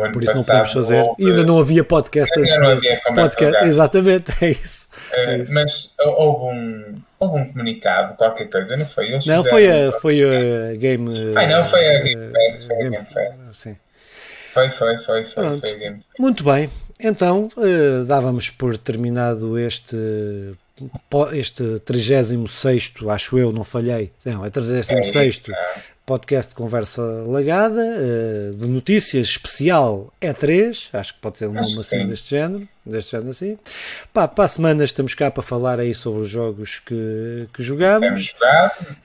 E3. Por isso não podemos fazer. Houve... E ainda não havia podcast ainda não havia podcast. Exatamente, é isso. Uh, é isso. Mas houve um, houve um comunicado, qualquer coisa, não foi? Eles não, foi a, foi a Game. Ah, não, foi a Game Fest. Foi a Game Fest. Sim. Foi, foi, foi, foi, foi a Game Muito bem. Então, uh, dávamos por terminado este este 36 acho eu, não falhei, não, é 36 é podcast de conversa lagada, eh, de notícias especial E3, acho que pode ser um nome assim deste género, deste género assim. Pá, para a semana estamos cá para falar aí sobre os jogos que, que jogamos.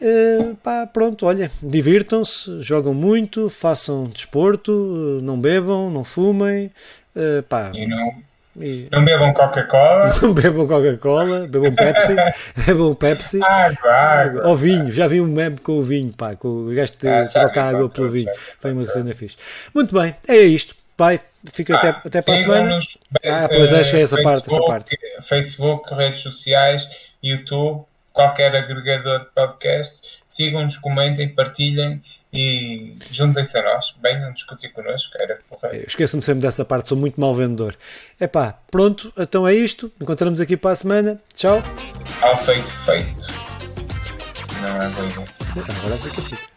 Uh, pá, pronto, olha, divirtam-se, jogam muito, façam desporto, não bebam, não fumem. Uh, pá, e não e... Não bebam Coca-Cola. <laughs> Não bebam Coca-Cola, bebam Pepsi. <laughs> bebam Pepsi. Água, água. Ou vinho, já vi um meme com o vinho, pá, com o gajo de ah, trocar água pelo vinho. Foi uma cena fixe. Muito bem, é isto. Pai, fica ah, até, até para a semana. Ah, pois é, é essa parte, essa parte. Facebook, redes sociais, YouTube, qualquer agregador de podcast. Sigam-nos, comentem, partilhem e juntem-se a nós, venham discutir connosco, era. Esqueço-me sempre dessa parte, sou muito mau vendedor. Epá, pronto, então é isto. Encontramos aqui para a semana. Tchau. Ao feito, feito. Não é boa Agora fica, fica.